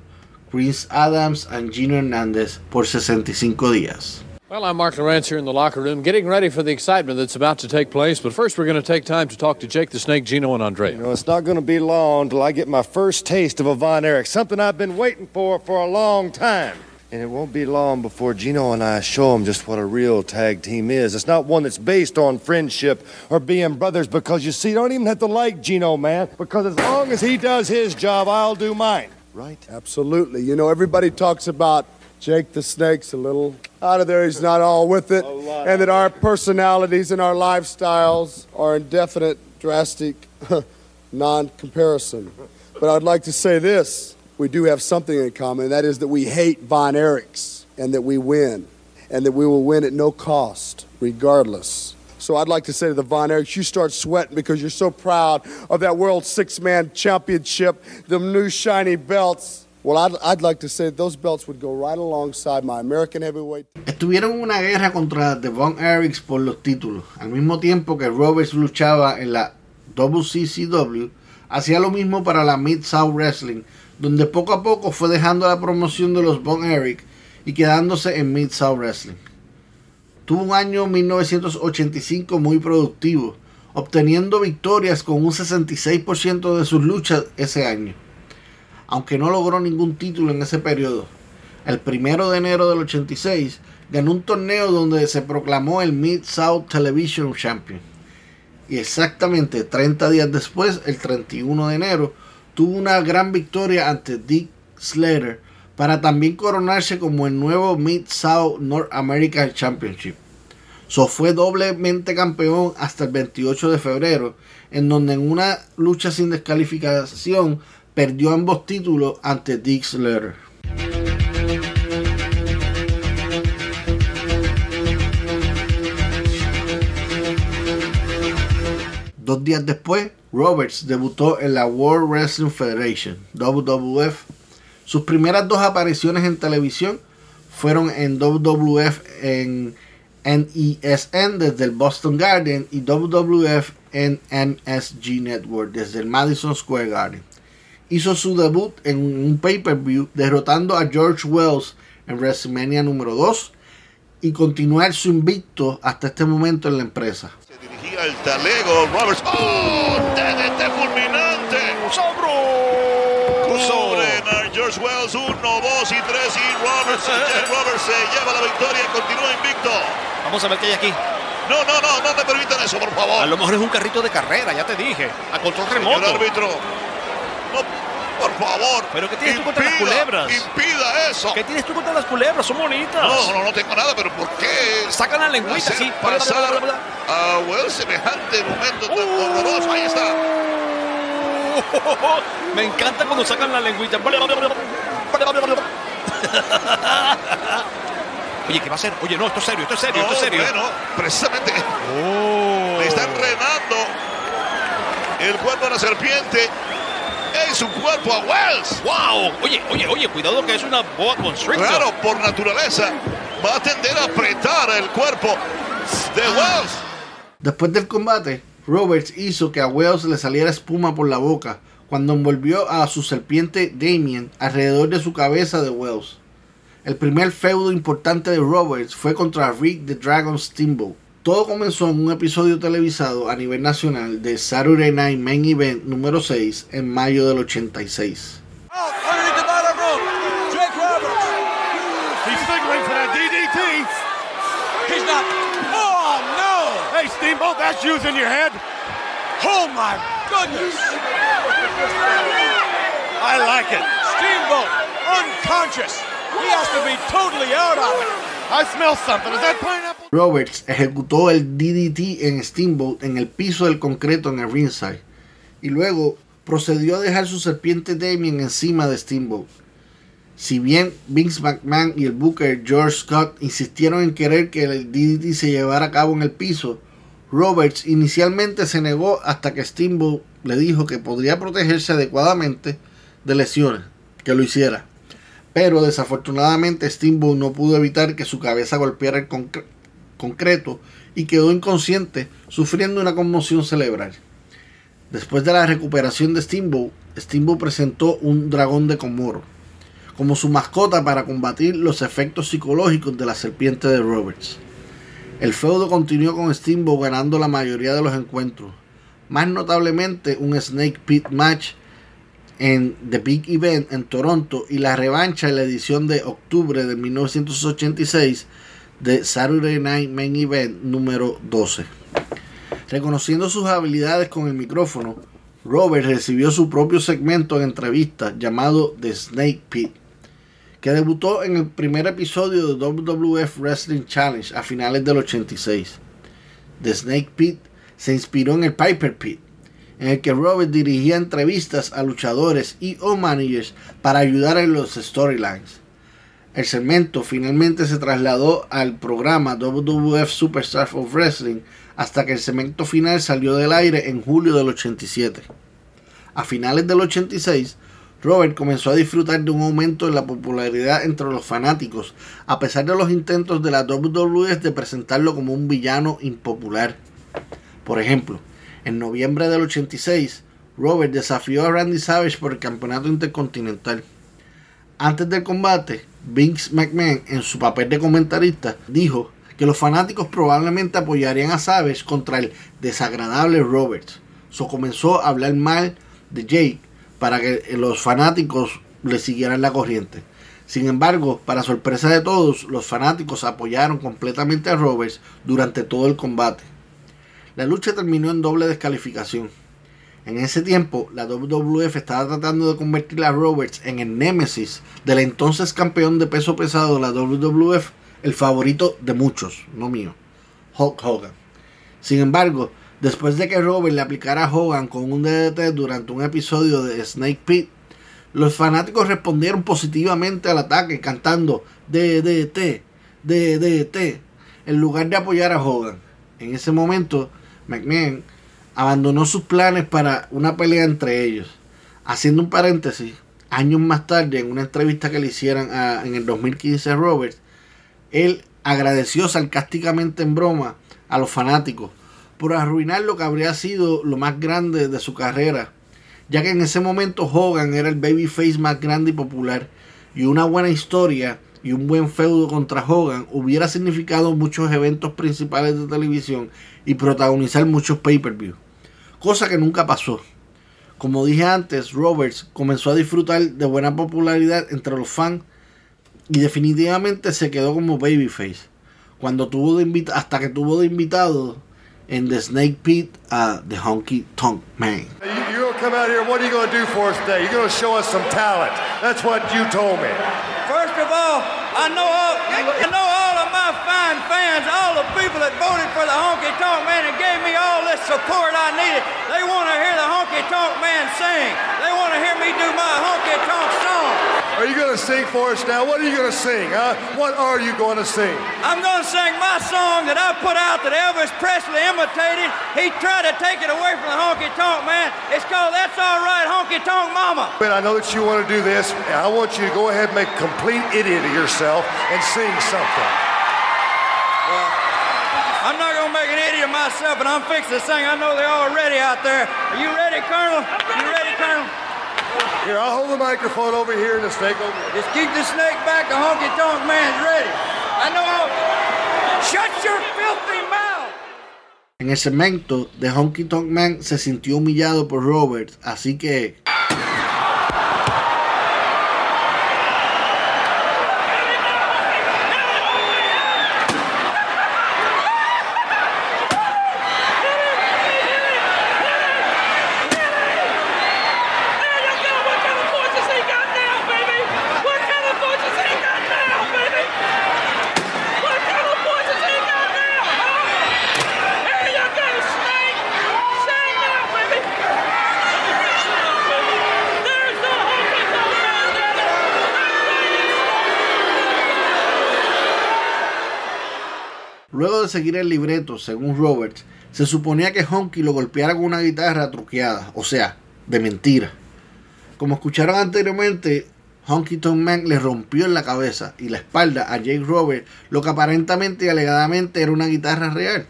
Chris Adams y Gino Hernández por 65 días. Well, I'm Mark Lawrence here in the locker room, getting ready for the excitement that's about to take place. But first, we're going to take time to talk to Jake the Snake, Gino, and Andre. You know, it's not going to be long till I get my first taste of a Von Erich, something I've been waiting for for a long time. And it won't be long before Gino and I show him just what a real tag team is. It's not one that's based on friendship or being brothers because you see, you don't even have to like Gino, man, because as long as he does his job, I'll do mine. Right? Absolutely. You know, everybody talks about Jake the Snake's a little out of there. He's not all with it. And that our personalities and our lifestyles are in definite, drastic non comparison. But I'd like to say this we do have something in common, and that is that we hate Von Erichs and that we win, and that we will win at no cost, regardless. So I'd like to say to the Von Erichs, you start sweating because you're so proud of that World Six Man Championship, the new shiny belts. Well, I'd, I'd like to say those belts would go right alongside my American heavyweight. Estuvieron una guerra contra The Von Erichs por los títulos, al mismo tiempo que Roberts luchaba en la WCCW, hacía lo mismo para la Mid South Wrestling, donde poco a poco fue dejando la promoción de los Von Erich y quedándose en Mid South Wrestling. Tuvo un año 1985 muy productivo, obteniendo victorias con un 66% de sus luchas ese año aunque no logró ningún título en ese periodo. El primero de enero del 86 ganó un torneo donde se proclamó el Mid South Television Champion. Y exactamente 30 días después, el 31 de enero, tuvo una gran victoria ante Dick Slater para también coronarse como el nuevo Mid South North American Championship. So fue doblemente campeón hasta el 28 de febrero, en donde en una lucha sin descalificación perdió ambos títulos ante Dick Slater. Dos días después, Roberts debutó en la World Wrestling Federation, WWF. Sus primeras dos apariciones en televisión fueron en WWF en NESN desde el Boston Garden y WWF en MSG Network desde el Madison Square Garden hizo su debut en un pay-per-view derrotando a George Wells en WrestleMania número 2 y continuar su invicto hasta este momento en la empresa. Dirigía el talego Roberts. ¡Oh! ¡TDT fulminante! ¡Sobro! Sobre George Wells, 1, 2 y 3 y Roberts, Roberts se lleva la victoria y continúa invicto. Vamos a ver qué hay aquí. No, no, no, no me permitan eso, por favor. A lo mejor es un carrito de carrera, ya te dije. A control remoto. Señor árbitro, no, por favor. ¿Pero qué tienes tú contra las culebras? Impida eso. ¿Qué tienes tú contra las culebras? Son bonitas. No, no, no tengo nada, pero ¿por qué? Sacan la lengüita, sí. Pasar a Well semejante momento tan uh, horroroso. Ahí está. me encanta cuando sacan la lengüita. Oye, ¿qué va a hacer? Oye, no, esto es serio, esto es serio, esto es serio. Bueno, precisamente. Oh. Le están renando el cuerpo de la serpiente su cuerpo a Wells. ¡Wow! Oye, oye, oye, cuidado que es una boa constrictor. Claro, por naturaleza va a tender a apretar el cuerpo de. Wells. Después del combate, Roberts hizo que a Wells le saliera espuma por la boca cuando envolvió a su serpiente Damien alrededor de su cabeza de Wells. El primer feudo importante de Roberts fue contra Rick the Dragon Steamboat. Todo comenzó en un episodio televisado a nivel nacional de Saturday Night Main Event número 6 en mayo del 86. He's signaling for that DDT. He's not. Oh, no. Hey, Steamboat, that's using your head. Oh, my goodness. I like it. Steamboat, unconscious. He has to be totally out of it. Roberts ejecutó el DDT en Steamboat en el piso del concreto en el ringside y luego procedió a dejar su serpiente Damien encima de Steamboat. Si bien Vince McMahon y el Booker George Scott insistieron en querer que el DDT se llevara a cabo en el piso, Roberts inicialmente se negó hasta que Steamboat le dijo que podría protegerse adecuadamente de lesiones, que lo hiciera. Pero desafortunadamente Steamboat no pudo evitar que su cabeza golpeara el concre concreto y quedó inconsciente, sufriendo una conmoción cerebral. Después de la recuperación de Steamboat, Steamboat presentó un dragón de Komoro como su mascota para combatir los efectos psicológicos de la serpiente de Roberts. El feudo continuó con Steamboat ganando la mayoría de los encuentros, más notablemente un Snake Pit match en The Big Event en Toronto y la revancha en la edición de octubre de 1986 de Saturday Night Main Event número 12. Reconociendo sus habilidades con el micrófono, Robert recibió su propio segmento en entrevistas llamado The Snake Pit, que debutó en el primer episodio de WWF Wrestling Challenge a finales del 86. The Snake Pit se inspiró en el Piper Pit, en el que Robert dirigía entrevistas a luchadores y o managers para ayudar en los storylines. El segmento finalmente se trasladó al programa WWF Superstars of Wrestling hasta que el segmento final salió del aire en julio del 87. A finales del 86, Robert comenzó a disfrutar de un aumento en la popularidad entre los fanáticos, a pesar de los intentos de la WWF de presentarlo como un villano impopular. Por ejemplo, en noviembre del 86, Robert desafió a Randy Savage por el campeonato intercontinental. Antes del combate, Vince McMahon, en su papel de comentarista, dijo que los fanáticos probablemente apoyarían a Savage contra el desagradable Roberts. So comenzó a hablar mal de Jake para que los fanáticos le siguieran la corriente. Sin embargo, para sorpresa de todos, los fanáticos apoyaron completamente a Roberts durante todo el combate. La lucha terminó en doble descalificación. En ese tiempo, la WWF estaba tratando de convertir a Roberts en el némesis del entonces campeón de peso pesado de la WWF, el favorito de muchos, no mío, Hulk Hogan. Sin embargo, después de que Robert le aplicara a Hogan con un DDT durante un episodio de Snake Pit, los fanáticos respondieron positivamente al ataque cantando DDT, DDT, en lugar de apoyar a Hogan. En ese momento, McMahon abandonó sus planes para una pelea entre ellos. Haciendo un paréntesis, años más tarde, en una entrevista que le hicieron en el 2015 a Roberts, él agradeció sarcásticamente en broma a los fanáticos por arruinar lo que habría sido lo más grande de su carrera, ya que en ese momento Hogan era el babyface más grande y popular, y una buena historia y un buen feudo contra Hogan hubiera significado muchos eventos principales de televisión y protagonizar muchos pay-per-view, cosa que nunca pasó. Como dije antes, Roberts comenzó a disfrutar de buena popularidad entre los fans y definitivamente se quedó como babyface. Cuando tuvo de hasta que tuvo de invitado en The Snake Pit a The Honky Tonk Man. You're gonna come out here. What are you gonna do for us today? You're gonna show us some talent. That's what you told me. First of all, I know all, I know all of my fine fans, all the people that voted for the Honky Tonk Man and gave me all this support I needed. They want to hear the Honky Tonk Man sing. They want to hear me do my Honky Tonk song. Are you going to sing for us now? What are you going to sing, huh? What are you going to sing? I'm going to sing my song that I put out that Elvis Presley imitated. He tried to take it away from the Honky Tonk Man. It's called That's All Right Honky Tonk Mama. But I know that you want to do this. and I want you to go ahead and make a complete idiot of yourself and sing something. I'm not going to make an idiot of myself, and I'm fixing to sing. I know they're all ready out there. Are you ready, Colonel? You ready, Colonel? Here, I'll hold the microphone over here and the snake over here. Just keep the snake back. The honky tonk man's ready. I know. I'll... Shut your filthy mouth. En el segmento, The Honky Tonk Man se sintió humillado por Roberts, así que seguir el libreto, según Roberts, se suponía que Honky lo golpeara con una guitarra truqueada, o sea, de mentira. Como escucharon anteriormente, Honky Tonk Man le rompió en la cabeza y la espalda a Jake Roberts lo que aparentemente y alegadamente era una guitarra real.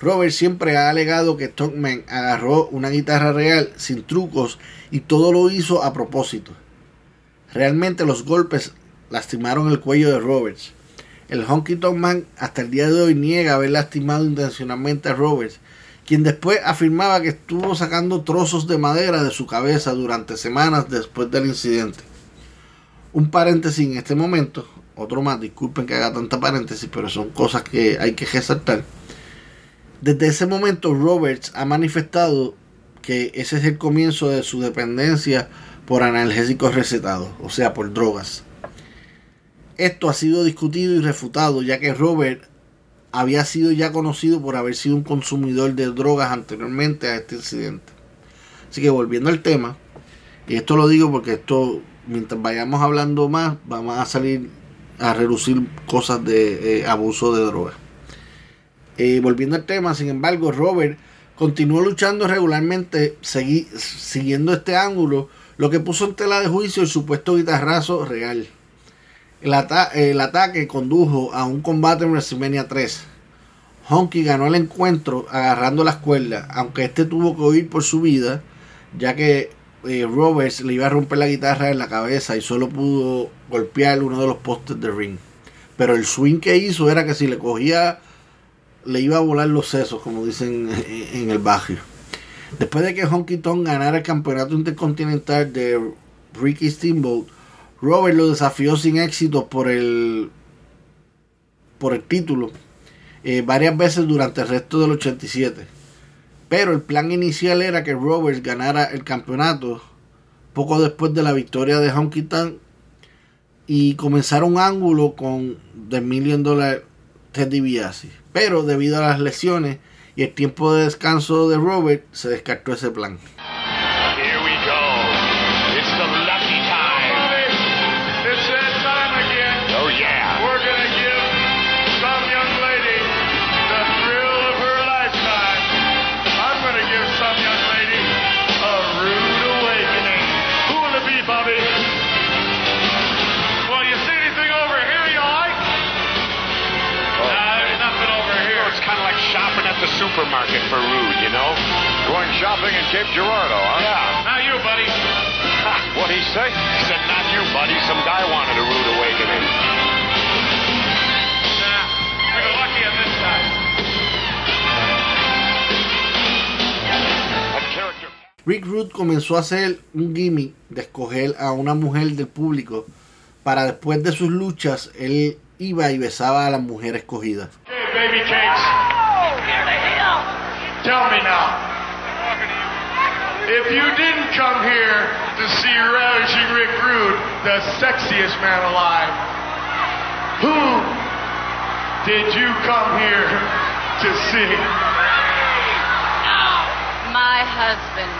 Roberts siempre ha alegado que Man agarró una guitarra real sin trucos y todo lo hizo a propósito. Realmente los golpes lastimaron el cuello de Roberts. El Honky Tonk Man hasta el día de hoy niega haber lastimado intencionalmente a Roberts, quien después afirmaba que estuvo sacando trozos de madera de su cabeza durante semanas después del incidente. Un paréntesis en este momento, otro más, disculpen que haga tanta paréntesis, pero son cosas que hay que resaltar. Desde ese momento Roberts ha manifestado que ese es el comienzo de su dependencia por analgésicos recetados, o sea, por drogas. Esto ha sido discutido y refutado, ya que Robert había sido ya conocido por haber sido un consumidor de drogas anteriormente a este incidente. Así que volviendo al tema, y esto lo digo porque esto, mientras vayamos hablando más, vamos a salir a reducir cosas de eh, abuso de drogas. Eh, volviendo al tema, sin embargo, Robert continuó luchando regularmente, siguiendo este ángulo, lo que puso en tela de juicio el supuesto guitarrazo real. El, ataque condujo a un combate en WrestleMania 3. Honky ganó el encuentro agarrando la escuela, aunque este tuvo que huir por su vida, ya que eh, Roberts le iba a romper la guitarra en la cabeza y solo pudo golpear uno de los postes de ring. Pero el swing que hizo era que si le cogía, le iba a volar los sesos, como dicen en el barrio. Después de que Honky Tonk ganara el campeonato intercontinental de Ricky Steamboat, Robert lo desafió sin éxito por el, por el título eh, varias veces durante el resto del 87. Pero el plan inicial era que Roberts ganara el campeonato poco después de la victoria de Honky Tonk y comenzar un ángulo con The Million Dollar Ted DiBiase. Pero debido a las lesiones y el tiempo de descanso de Robert, se descartó ese plan. Supermarket for Rude, you know? Going shopping in Cape Girardeau, huh? Yeah. Not you, buddy. What'd he say? He said, not you, buddy. Some guy wanted a rude awakening. Nah, we were lucky on this side. Rick Rude comenzó a hacer un gimmick de escoger a una mujer del público para después de sus luchas él iba y besaba a la mujer escogida. Hey, baby cakes. Tell me now. If you didn't come here to see Ravishing Rick Rude, the sexiest man alive, who did you come here to see? My husband.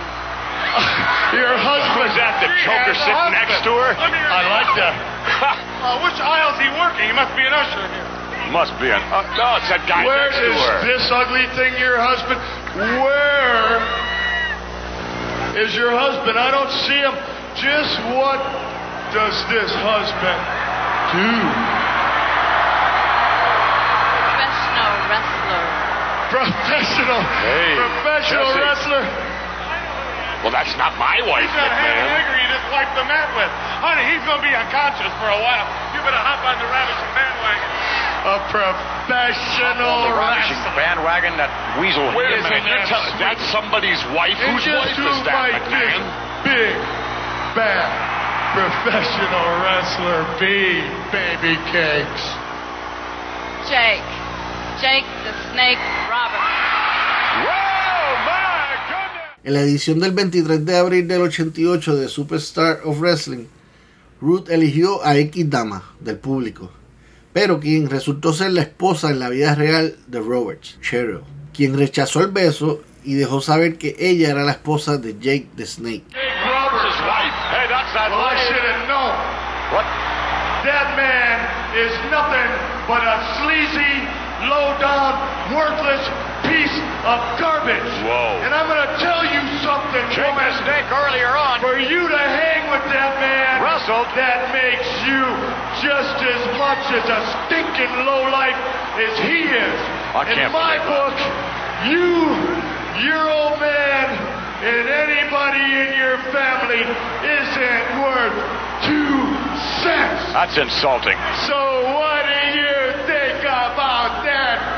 Your husband? Was that the choker sitting husband. next to her? I like that. uh, which aisle is he working? He must be an usher here. Must be an. Uh, no, it's that guy Where next to her. this ugly thing your husband? Where is your husband? I don't see him. Just what does this husband do? Professional wrestler. professional, Hey, professional Jesse. wrestler. Well, that's not my wife, He's got a hand McMahon. nigger you just wiped the mat with. Honey, he's going to be unconscious for a while. You better hop on the Ravishing bandwagon. A professional The ravishing wrestler. bandwagon, that weasel. Wait a minute, you're that telling that's somebody's wife? And Whose wife who is that, might McMahon? big, bad, professional wrestler be, baby cakes? Jake. Jake the Snake Roberts. Oh, en la edición del 23 de abril del 88 de Superstar of Wrestling, Ruth eligió a X dama del público, pero quien resultó ser la esposa en la vida real de Roberts, Cheryl, quien rechazó el beso y dejó saber que ella era la esposa de Jake the Snake. Roberts' wife. Hey, that's that Well, I wife. should have known. What? That man is nothing but a sleazy, low-down, worthless piece of garbage. Whoa. And I'm going to tell you something, Jake woman. the Snake earlier on. For you to hang with that man, Russell, that makes you just as much as a stinking lowlife as he is. I In my book, you, your old man, and anybody in your family isn't worth two cents. That's insulting. So what do you think about that?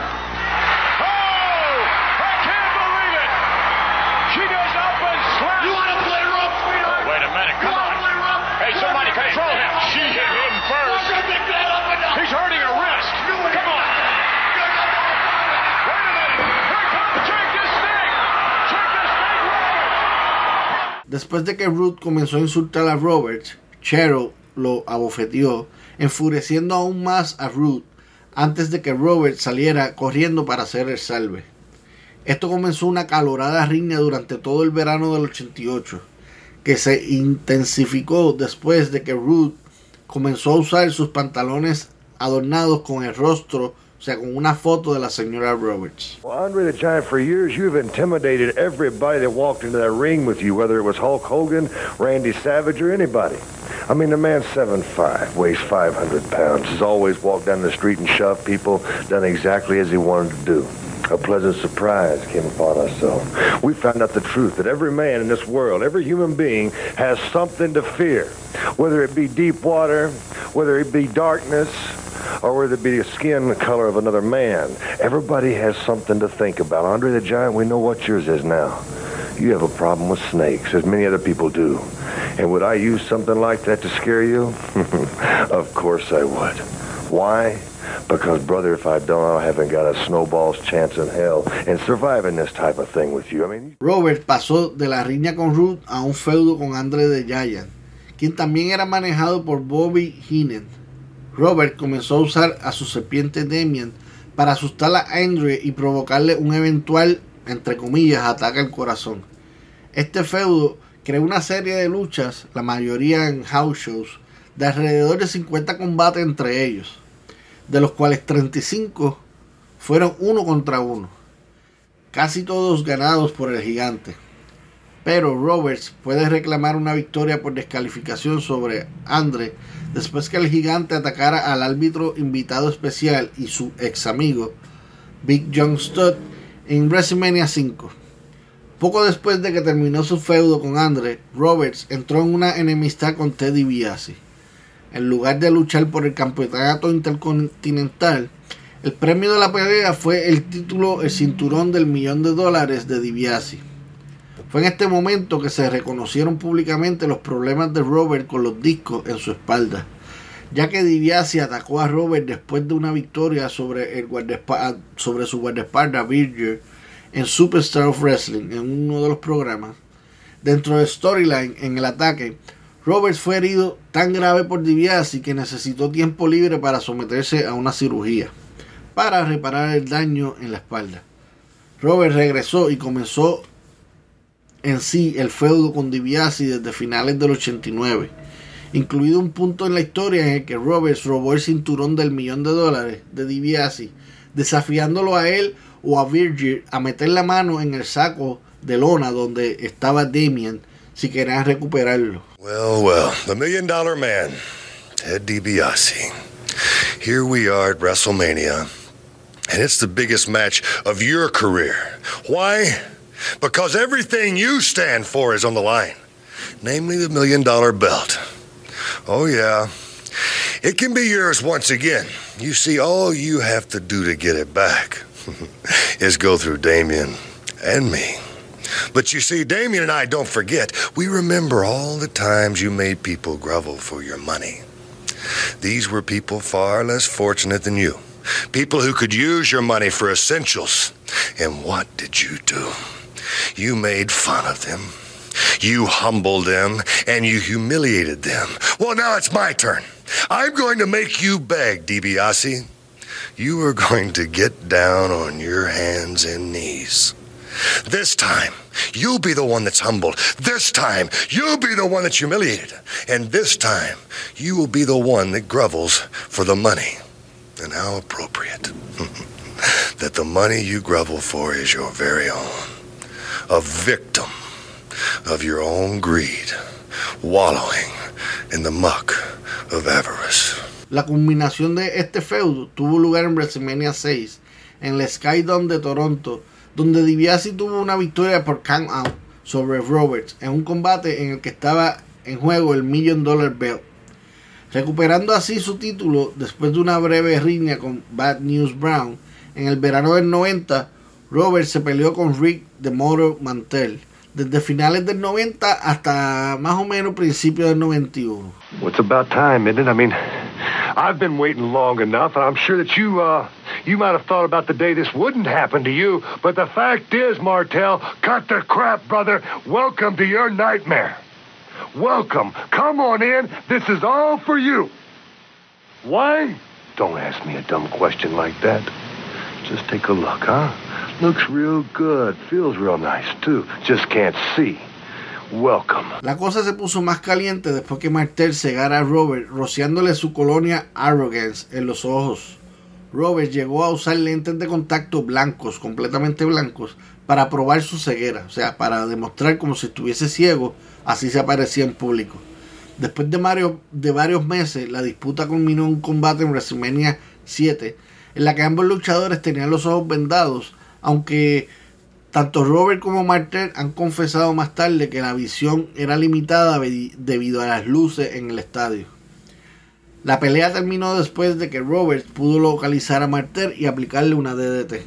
Come on. Hey, somebody control him. She hit him first. He's hurting her wrist. Come on. Después de que Ruth comenzó a insultar a Roberts, Cheryl lo abofeteó, enfureciendo aún más a Ruth antes de que Roberts saliera corriendo para hacer el salve. Esto comenzó una calorada riña durante todo el verano del 88, que se intensificó después de que Ruth comenzó a usar sus pantalones adornados con el rostro, o sea, con una foto de la señora Roberts. Well, Andre the Giant, for years you've intimidated everybody that walked into that ring with you, whether it was Hulk Hogan, Randy Savage, or anybody. I mean, the man's 7'5", weighs 500 pounds, has always walked down the street and shoved people, done exactly as he wanted to do. A pleasant surprise came upon us, so we found out the truth that every man in this world, every human being, has something to fear. Whether it be deep water, whether it be darkness, or whether it be the skin color of another man. Everybody has something to think about. Andre the Giant, we know what yours is now. You have a problem with snakes, as many other people do. And would I use something like that to scare you? of course I would. Why? Because, brother, if I don't, I haven't got a snowball's chance in hell in surviving this type of thing with you. I mean, Robert pasó de la riña con Ruth a un feudo con Andre the Giant, quien también era manejado por Bobby Heenan. Robert comenzó a usar a su serpiente Damien para asustar a Andre y provocarle un eventual, entre comillas, ataque al corazón. Este feudo creó una serie de luchas, la mayoría en house shows, de alrededor de 50 combates entre ellos, de los cuales 35 fueron uno contra uno casi todos ganados por el gigante. Pero Roberts puede reclamar una victoria por descalificación sobre Andre después que el gigante atacara al árbitro invitado especial y su ex amigo Big John Studd en WrestleMania 5. Poco después de que terminó su feudo con Andre, Roberts entró en una enemistad con Teddy Biasi. En lugar de luchar por el campeonato intercontinental, el premio de la pelea fue el título El Cinturón del Millón de Dólares de DiBiase. Fue en este momento que se reconocieron públicamente los problemas de Robert con los discos en su espalda, ya que DiBiase atacó a Robert después de una victoria sobre, sobre su guardaespaldas Virgil en Superstar of Wrestling en uno de los programas. Dentro de Storyline, en el ataque, Roberts fue herido tan grave por DiBiase que necesitó tiempo libre para someterse a una cirugía para reparar el daño en la espalda. Robert regresó y comenzó en sí el feudo con DiBiase desde finales del 89, incluido un punto en la historia en el que Roberts robó el cinturón del millón de dólares de DiBiase, desafiándolo a él o a Virgil a meter la mano en el saco de lona donde estaba Damien si querían recuperarlo. Well, well, the Million Dollar Man, Ted DiBiase. Here we are at WrestleMania, And it's the biggest match of your career. Why? Because everything you stand for is on the line, namely the million dollar belt. Oh, yeah. It can be yours once again. You see, all you have to do to get it back is go through Damien and me. But you see, Damien and I don't forget. We remember all the times you made people grovel for your money. These were people far less fortunate than you. People who could use your money for essentials. And what did you do? You made fun of them. You humbled them and you humiliated them. Well, now it's my turn. I'm going to make you beg, DiBiase. You are going to get down on your hands and knees. This time, you'll be the one that's humbled. This time, you'll be the one that's humiliated. And this time, you will be the one that grovels for the money. And how appropriate that the money you grovel for is your very own. A victim of your own greed, wallowing in the muck of avarice. La culminación de este feudo tuvo lugar en WrestleMania 6, en el Skydome de Toronto, donde DiBiase tuvo una victoria por count out sobre Roberts en un combate en el que estaba en juego el Million Dollar Belt. Recuperando así su título después de una breve riña con Bad News Brown, en el verano del 90, Roberts se peleó con Rick de Moro Mantel, desde finales del 90 hasta más o menos principios del 91. Well, it's about time, isn't it? I mean, I've been waiting long enough, and I'm sure that you, uh, you might have thought about the day this wouldn't happen to you, but the fact is, Martell, cut the crap, brother. Welcome to your nightmare. Welcome. Come on in. This is all for you. Why? Don't ask me a dumb question like that. Just take a look, huh? Looks real good. Feels real nice, too. Just can't see. La cosa se puso más caliente después que Martel cegara a Robert rociándole su colonia Arrogance en los ojos. Robert llegó a usar lentes de contacto blancos, completamente blancos, para probar su ceguera, o sea, para demostrar como si estuviese ciego, así se aparecía en público. Después de, Mario, de varios meses, la disputa culminó en un combate en WrestleMania 7, en la que ambos luchadores tenían los ojos vendados, aunque tanto Robert como Martel han confesado más tarde que la visión era limitada debido a las luces en el estadio. La pelea terminó después de que Robert pudo localizar a Martel y aplicarle una DDT.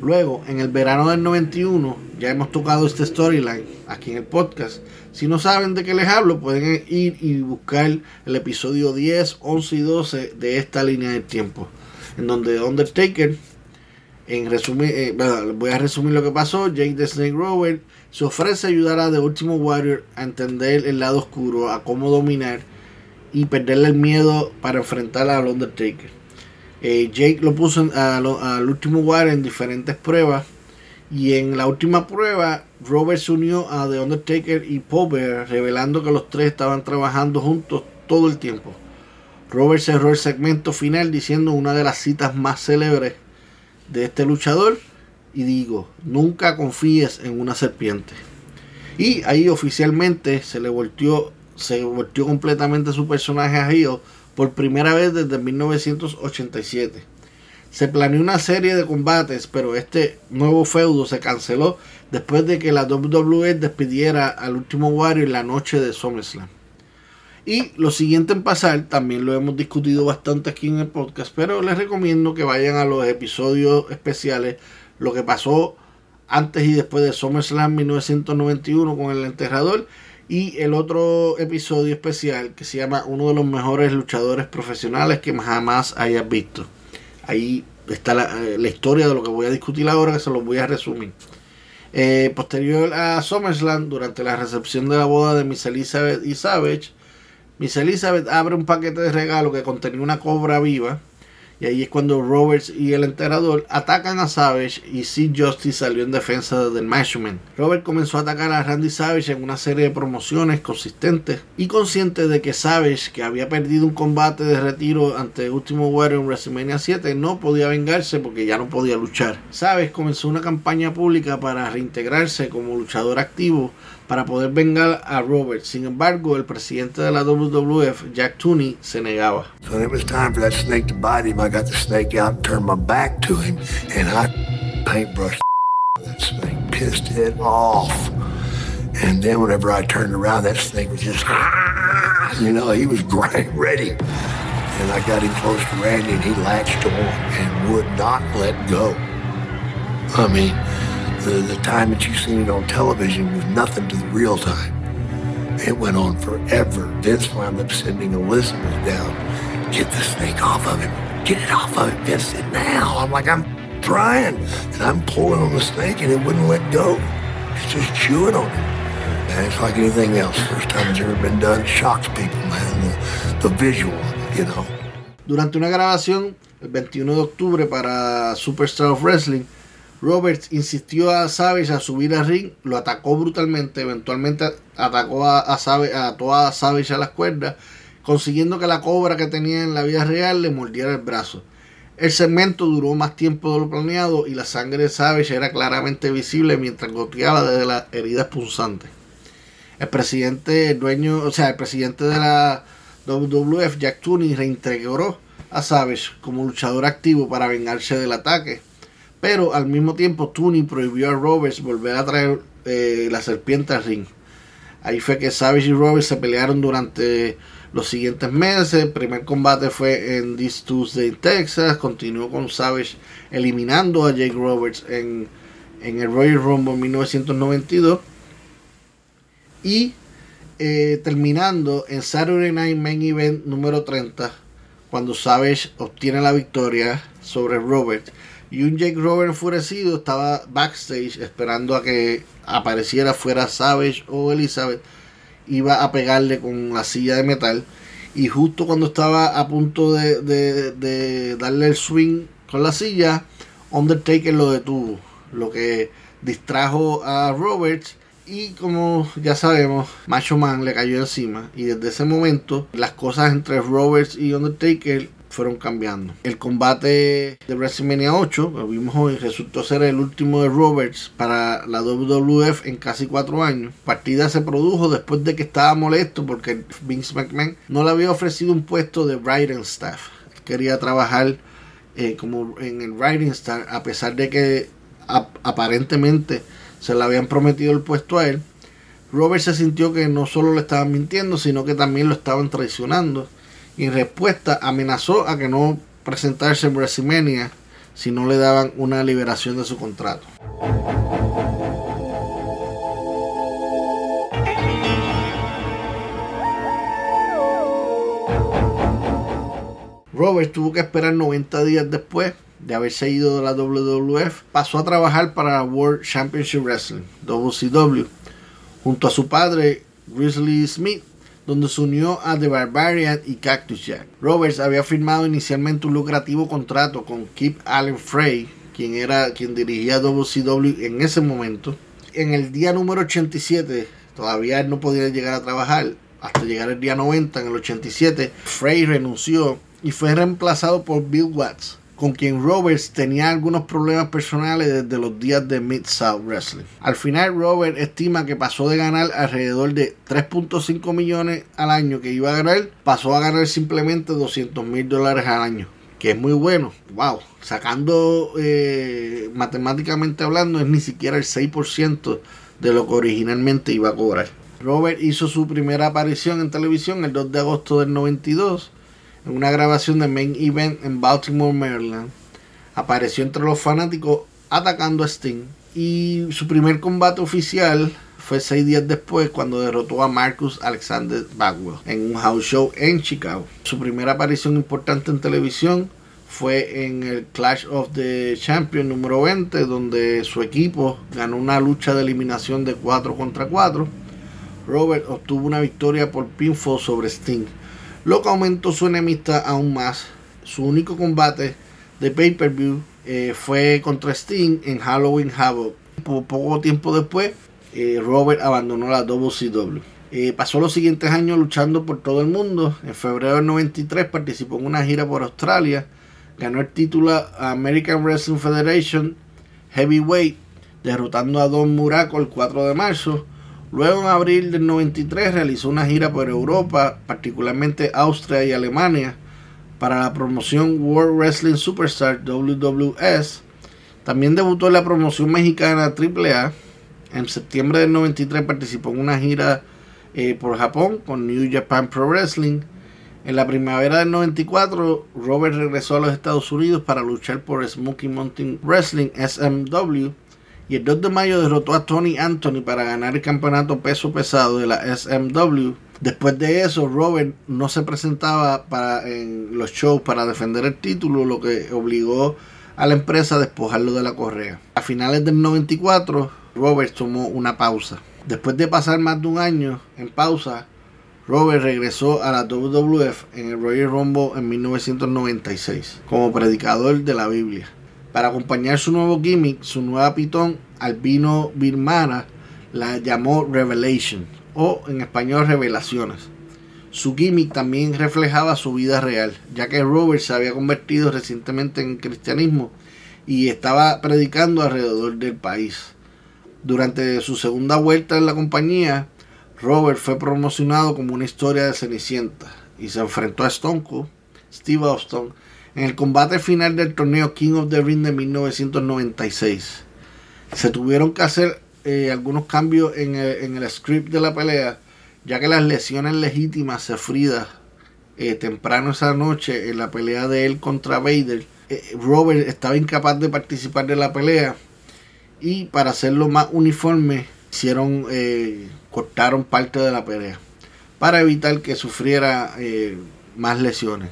Luego, en el verano del 91, ya hemos tocado este storyline aquí en el podcast. Si no saben de qué les hablo, pueden ir y buscar el episodio 10, 11 y 12 de esta línea de tiempo, en donde Undertaker en resumen, eh, voy a resumir lo que pasó. Jake the Snake Robert se ofrece ayudar a The Ultimate Warrior a entender el lado oscuro, a cómo dominar y perderle el miedo para enfrentar al Undertaker. Eh, Jake lo puso al último Warrior en diferentes pruebas. Y en la última prueba, Robert se unió a The Undertaker y Popper, revelando que los tres estaban trabajando juntos todo el tiempo. Robert cerró el segmento final diciendo una de las citas más célebres de este luchador y digo, nunca confíes en una serpiente. Y ahí oficialmente se le volteó, se volteó completamente su personaje a Rio por primera vez desde 1987. Se planeó una serie de combates, pero este nuevo feudo se canceló después de que la WWE despidiera al último Warrior en la noche de SummerSlam. Y lo siguiente en pasar, también lo hemos discutido bastante aquí en el podcast, pero les recomiendo que vayan a los episodios especiales, lo que pasó antes y después de SummerSlam 1991 con el enterrador y el otro episodio especial que se llama uno de los mejores luchadores profesionales que jamás hayas visto. Ahí está la, eh, historia de lo que voy a discutir ahora, que se los voy a resumir. Eh, posterior a SummerSlam, durante la recepción de la boda de Miss Elizabeth y Savage, Miss Elizabeth abre un paquete de regalo que contenía una cobra viva. Y ahí es cuando Roberts y el enterador atacan a Savage y Sid Justice salió en defensa del Mashman. Robert comenzó a atacar a Randy Savage en una serie de promociones consistentes y consciente de que Savage, que había perdido un combate de retiro ante Último Warrior en WrestleMania 7, no podía vengarse porque ya no podía luchar. Savage comenzó una campaña pública para reintegrarse como luchador activo para poder vengar a Robert. Sin embargo, el presidente de la WWF, Jack Tooney, se negaba. So it was time for that snake to bite him. I got the snake out turned my back to him, and I paintbrushed that snake, pissed it off. And then whenever I turned around, that snake was just, you know, he was ready. And I got him close to Randy, and he latched on and would not let go. I mean, the, the time that you've seen it on television was nothing to the real time. It went on forever. Vince wound up sending Elizabeth down. Get the snake off of him. Get it off of him, Vince. Now. I'm like, I'm trying. And I'm pulling on the snake and it wouldn't let go. It's just chewing on it. And it's like anything else. First time it's ever been done shocks people, man. The, the visual, you know. Durante una grabación el 21 de octubre para Superstar of Wrestling, Roberts insistió a Savage a subir al ring, lo atacó brutalmente, eventualmente atacó a, a, Savage, a Savage a las cuerdas, consiguiendo que la cobra que tenía en la vida real le mordiera el brazo. El segmento duró más tiempo de lo planeado y la sangre de Savage era claramente visible mientras goteaba desde las heridas punzantes. El presidente, el dueño, o sea, el presidente de la WWF, Jack Tunney, reintegró a Savage como luchador activo para vengarse del ataque pero al mismo tiempo Tooney prohibió a Roberts volver a traer eh, la serpiente al ring. Ahí fue que Savage y Roberts se pelearon durante los siguientes meses. El primer combate fue en This Tuesday Texas. Continuó con Savage eliminando a Jake Roberts en, en el Royal Rumble en 1992. Y eh, terminando en Saturday Night Main Event número 30, cuando Savage obtiene la victoria sobre Roberts y un Jake Robert enfurecido estaba backstage esperando a que apareciera fuera Savage o Elizabeth. Iba a pegarle con la silla de metal. Y justo cuando estaba a punto de, darle el swing con la silla, Undertaker lo detuvo. Lo que distrajo a Roberts. Y como ya sabemos, Macho Man le cayó encima. Y desde ese momento, las cosas entre Roberts y Undertaker fueron cambiando. El combate de WrestleMania 8, lo vimos hoy, resultó ser el último de Roberts para la WWF en casi cuatro años. Partida se produjo después de que estaba molesto porque Vince McMahon no le había ofrecido un puesto de writing staff. Quería trabajar eh, como en el writing staff a pesar de que aparentemente se le habían prometido el puesto a él. Roberts se sintió que no solo le estaban mintiendo, sino que también lo estaban traicionando y en respuesta amenazó a que no presentarse en WrestleMania si no le daban una liberación de su contrato. Robert tuvo que esperar 90 días después de haberse ido de la WWF, pasó a trabajar para la World Championship Wrestling, WCW, junto a su padre Grizzly Smith, donde se unió a The Barbarian y Cactus Jack. Roberts había firmado inicialmente un lucrativo contrato con Kip Allen Frey, quien era quien dirigía WCW en ese momento. En el día número 87, todavía él no podía llegar a trabajar. Hasta llegar el día 90, en el 87, Frey renunció y fue reemplazado por Bill Watts con quien Roberts tenía algunos problemas personales desde los días de Mid-South Wrestling. Al final, Robert estima que pasó de ganar alrededor de 3.5 millones al año que iba a ganar, pasó a ganar simplemente 200 mil dólares al año que es muy bueno. Wow, sacando eh, matemáticamente hablando, es ni siquiera el 6% de lo que originalmente iba a cobrar. Robert hizo su primera aparición en televisión el 2 de agosto del 92 en una grabación de Main Event en Baltimore, Maryland. Apareció entre los fanáticos atacando a Sting. Y su primer combate oficial fue seis días después cuando derrotó a Marcus Alexander Bagwell en un house show en Chicago. Su primera aparición importante en televisión fue en el Clash of the Champions número 20, donde su equipo ganó una lucha de eliminación de 4 contra 4. Robert obtuvo una victoria por pinfall sobre Sting lo que aumentó su enemistad aún más. Su único combate de pay-per-view eh, fue contra Sting en Halloween Havoc. poco tiempo después, eh, Robert abandonó la WCW. Eh, pasó los siguientes años luchando por todo el mundo. En febrero del 93 participó en una gira por Australia. Ganó el título American Wrestling Federation Heavyweight, derrotando a Don Muraco el 4 de marzo. Luego en abril del 93 realizó una gira por Europa, particularmente Austria y Alemania, para la promoción World Wrestling Superstar WWS. También debutó en la promoción mexicana AAA. En septiembre del 93 participó en una gira eh, por Japón con New Japan Pro Wrestling. En la primavera del 94, Robert regresó a los Estados Unidos para luchar por Smoky Mountain Wrestling SMW y el 2 de mayo derrotó a Tony Anthony para ganar el campeonato peso pesado de la SMW. Después de eso, Robert no se presentaba para, en los shows para defender el título, lo que obligó a la empresa a despojarlo de la correa. A finales del 94, Robert tomó una pausa. Después de pasar más de un año en pausa, Robert regresó a la WWF en el Royal Rumble en 1996 como predicador de la Biblia. Para acompañar su nuevo gimmick, su nueva pitón, Albino Birmana, la llamó Revelation, o en español Revelaciones. Su gimmick también reflejaba su vida real, ya que Robert se había convertido recientemente en cristianismo y estaba predicando alrededor del país. Durante su segunda vuelta en la compañía, Robert fue promocionado como una historia de Cenicienta y se enfrentó a Stone Cold, Steve Austin, en el combate final del torneo King of the Ring de 1996. Se tuvieron que hacer eh, algunos cambios en el, script de la pelea, ya que las lesiones legítimas sufridas eh, temprano esa noche en la pelea de él contra Vader, eh, Robert estaba incapaz de participar de la pelea y para hacerlo más uniforme hicieron cortaron parte de la pelea para evitar que sufriera eh, más lesiones.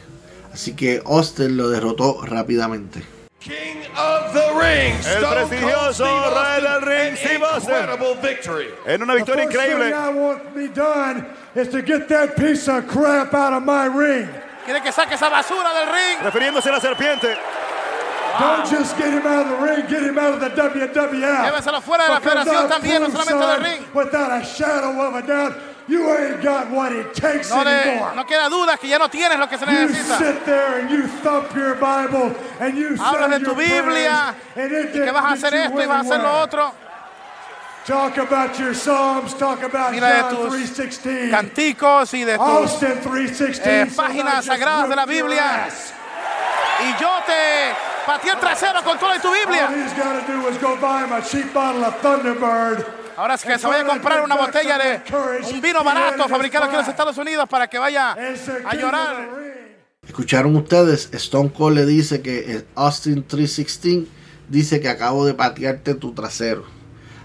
Así que Austin lo derrotó rápidamente. King of the ring, el prestigioso rey del ring, Steve Austin, en una victoria increíble. Quiere que saque esa basura del ring. Refiriéndose a la serpiente. Don't just get him out of the ring, get him out of the WWF. Llévenselo fuera de la federación también, no solamente del ring. Without a shadow of a doubt, you ain't got what it takes no, anymore. no queda duda que ya no tienes lo que se necesita. You sit there and you thump your Bible and you Hablas de tu Biblia y que vas a hacer esto y vas a hacer lo otro. Talk about your Psalms, talk about Mira John de tus 3:16. canticos y de tus Austin 3:16. eh, páginas sagradas de la Biblia. Y yo te pateé el trasero con toda tu Biblia. Ahora es que se vaya a comprar una botella de un vino barato fabricado aquí en los Estados Unidos para que vaya a llorar. Escucharon ustedes, Stone Cold le dice que Austin 316 dice que acabo de patearte tu trasero.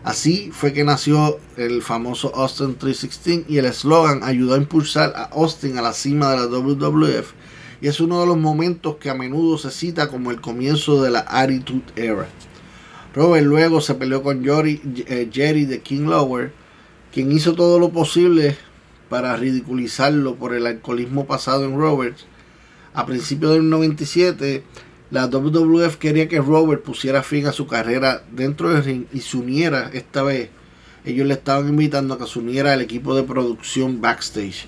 Así fue que nació el famoso Austin 316 y el eslogan ayudó a impulsar a Austin a la cima de la WWF y es uno de los momentos que a menudo se cita como el comienzo de la Attitude Era. Robert luego se peleó con Jerry, eh, Jerry de King Lower, quien hizo todo lo posible para ridiculizarlo por el alcoholismo pasado en Robert. A principios del 97, la WWF quería que Robert pusiera fin a su carrera dentro del ring y se uniera esta vez. Ellos le estaban invitando a que se uniera al equipo de producción backstage.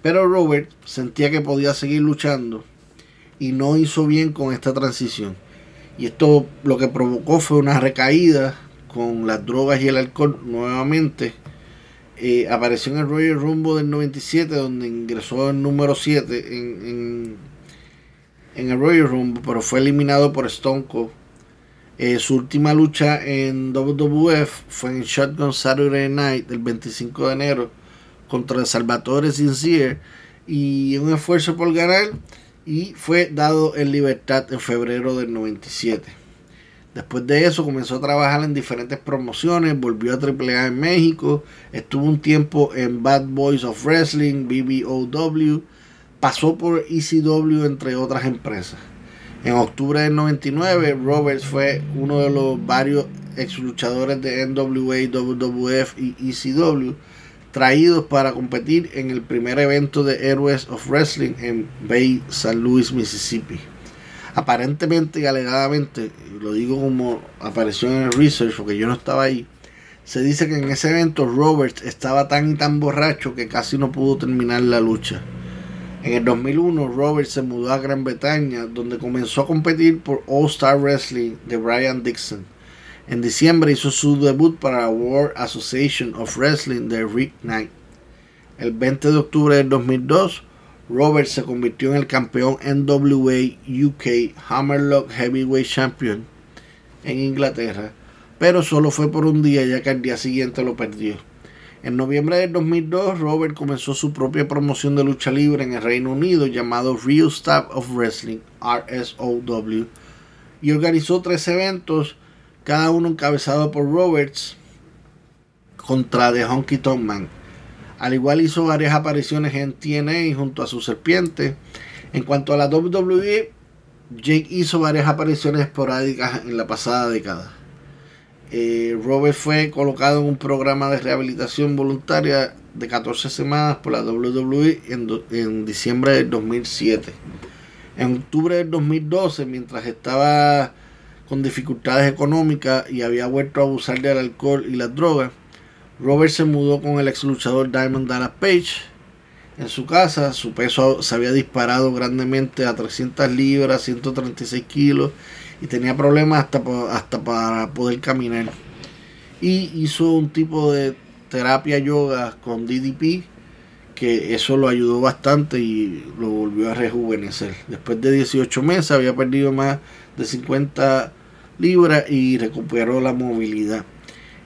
Pero Robert sentía que podía seguir luchando y no hizo bien con esta transición. Y esto lo que provocó fue una recaída con las drogas y el alcohol nuevamente. Eh, apareció en el Royal Rumble del 97 donde ingresó el número 7 en, en, el Royal Rumble pero fue eliminado por Stone Cold. Eh, su última lucha en WWF fue en Shotgun Saturday Night del 25 de enero contra Salvatore Sincere y un esfuerzo por ganar y fue dado en libertad en febrero del 97. Después de eso comenzó a trabajar en diferentes promociones, volvió a AAA en México, estuvo un tiempo en Bad Boys of Wrestling, BBOW, pasó por ECW entre otras empresas. En octubre del 99, Roberts fue uno de los varios ex luchadores de NWA, WWF y ECW traídos para competir en el primer evento de Heroes of Wrestling en Bay, San Luis, Mississippi. Aparentemente y alegadamente, lo digo como apareció en el research porque yo no estaba ahí, se dice que en ese evento Roberts estaba tan y tan borracho que casi no pudo terminar la lucha. En el 2001 Roberts se mudó a Gran Bretaña donde comenzó a competir por All Star Wrestling de Brian Dixon. En diciembre hizo su debut para la World Association of Wrestling de Rick Knight. El 20 de octubre del 2002, Robert se convirtió en el campeón NWA UK Hammerlock Heavyweight Champion en Inglaterra, pero solo fue por un día ya que al día siguiente lo perdió. En noviembre del 2002, Robert comenzó su propia promoción de lucha libre en el Reino Unido llamado Real Staff of Wrestling, RSOW, y organizó tres eventos, cada uno encabezado por Roberts contra The Honky Tonk Man. Al igual hizo varias apariciones en TNA junto a su serpiente. En cuanto a la WWE, Jake hizo varias apariciones esporádicas en la pasada década. Eh, Robert fue colocado en un programa de rehabilitación voluntaria de 14 semanas por la WWE en, en diciembre del 2007. En octubre del 2012, mientras estaba con dificultades económicas y había vuelto a abusar del alcohol y las drogas, Robert se mudó con el ex luchador Diamond Dallas Page. En su casa, su peso se había disparado grandemente a 300 libras, 136 kilos, y tenía problemas hasta, hasta para poder caminar. Y hizo un tipo de terapia yoga con DDP, que eso lo ayudó bastante y lo volvió a rejuvenecer. Después de 18 meses había perdido más de 50 libras y recuperó la movilidad.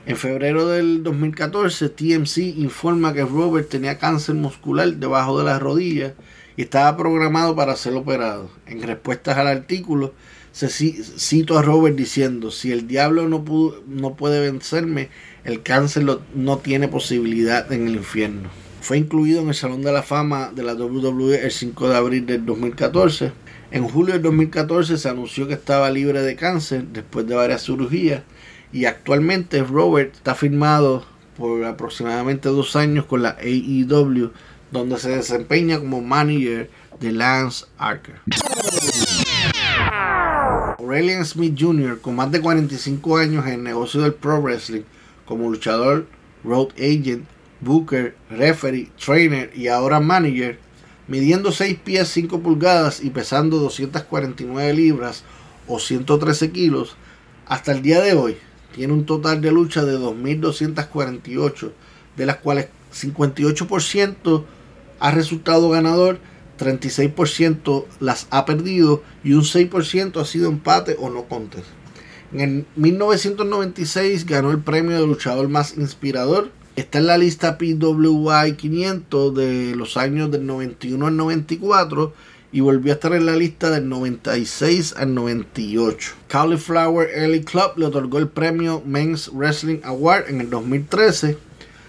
En febrero del 2014, TMC informa que Robert tenía cáncer muscular debajo de las rodillas y estaba programado para ser operado. En respuestas al artículo, se cito a Robert diciendo, si el diablo no, no puede vencerme, el cáncer no tiene posibilidad en el infierno. Fue incluido en el Salón de la Fama de la WWE el 5 de abril del 2014. En julio del 2014 se anunció que estaba libre de cáncer después de varias cirugías y actualmente Robert está firmado por aproximadamente dos años con la AEW, donde se desempeña como manager de Lance Archer. Aurelian Smith Jr., con más de 45 años en el negocio del pro wrestling, como luchador, road agent, booker, referee, trainer y ahora manager, midiendo 6 pies 5 pulgadas y pesando 249 libras o 113 kilos, hasta el día de hoy tiene un total de lucha de 2.248, de las cuales 58% ha resultado ganador, 36% las ha perdido y un 6% ha sido empate o no contest. En 1996 ganó el premio de luchador más inspirador. Está en la lista PWI 500 de los años del 91 al 94 y volvió a estar en la lista del 96 al 98. Cauliflower Early Club le otorgó el premio Men's Wrestling Award en el 2013.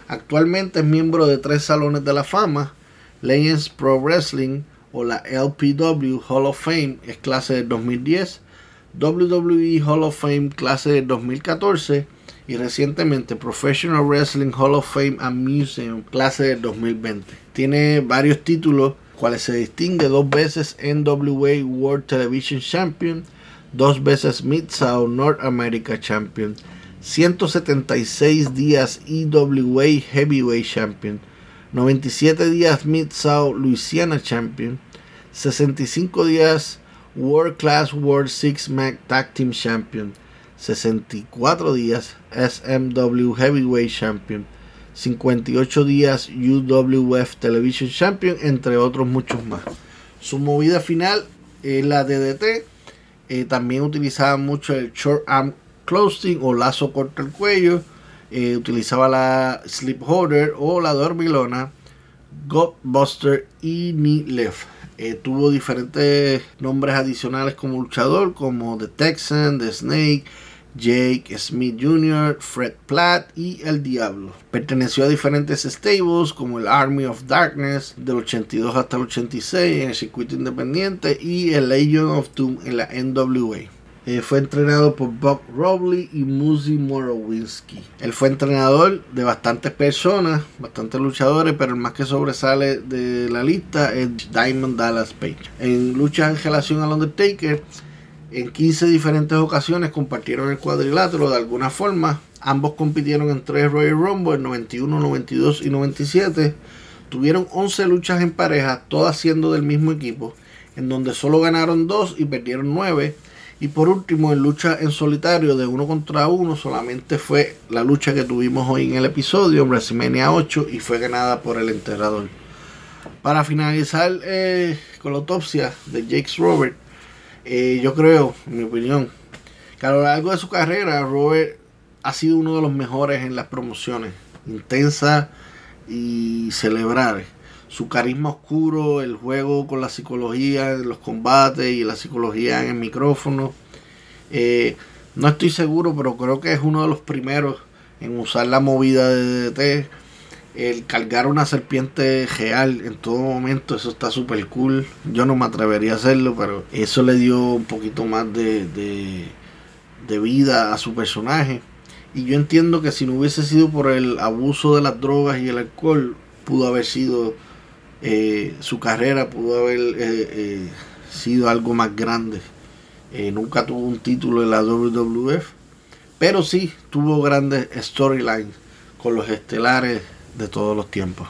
Actualmente es miembro de tres salones de la fama. Legends Pro Wrestling o la LPW Hall of Fame es clase del 2010. WWE Hall of Fame clase del 2014 y recientemente Professional Wrestling Hall of Fame and Museum clase del 2020. Tiene varios títulos cuales se distingue dos veces NWA World Television Champion, dos veces Mid-South North America Champion, 176 días EWA Heavyweight Champion, 97 días Mid-South Louisiana Champion, 65 días World Class World Six Man Tag Team Champion, 64 días SMW Heavyweight Champion, 58 días UWF Television Champion, entre otros muchos más. Su movida final es la DDT. Eh, también utilizaba mucho el short arm closing o lazo corto el cuello. Eh, utilizaba la slip holder o la dormilona, Godbuster y knee left. Eh, tuvo diferentes nombres adicionales como luchador, como The Texan, The Snake, Jake Smith Jr., Fred Platt y El Diablo. Perteneció a diferentes stables como el Army of Darkness del 82 hasta el 86 en el circuito independiente y el Legion of Doom en la NWA. Eh, fue entrenado por Bob Robley y Muzi Morowinski. Él fue entrenador de bastantes personas, bastantes luchadores, pero el más que sobresale de la lista es Diamond Dallas Page. En lucha en relación al Undertaker, en 15 diferentes ocasiones compartieron el cuadrilátero de alguna forma. Ambos compitieron en tres Royal Rumble, 91, 92 y 97. Tuvieron 11 luchas en pareja, todas siendo del mismo equipo, en donde solo ganaron 2 y perdieron 9. Y por último, en lucha en solitario de uno contra uno, solamente fue la lucha que tuvimos hoy en el episodio, WrestleMania 8, y fue ganada por el enterrador. Para finalizar eh, con la autopsia de Jake Robert, eh, yo creo, en mi opinión, que a lo largo de su carrera, Robert ha sido uno de los mejores en las promociones, intensa y celebrar. Su carisma oscuro, el juego con la psicología en los combates y la psicología en el micrófono. Eh, no estoy seguro, pero creo que es uno de los primeros en usar la movida de DDT. El cargar una serpiente real en todo momento, eso está súper cool. Yo no me atrevería a hacerlo, pero eso le dio un poquito más de, de vida a su personaje. Y yo entiendo que si no hubiese sido por el abuso de las drogas y el alcohol, pudo haber sido eh, su carrera, pudo haber eh, eh, sido algo más grande. nunca tuvo un título en la WWF, pero sí tuvo grandes storylines con los estelares de todos los tiempos.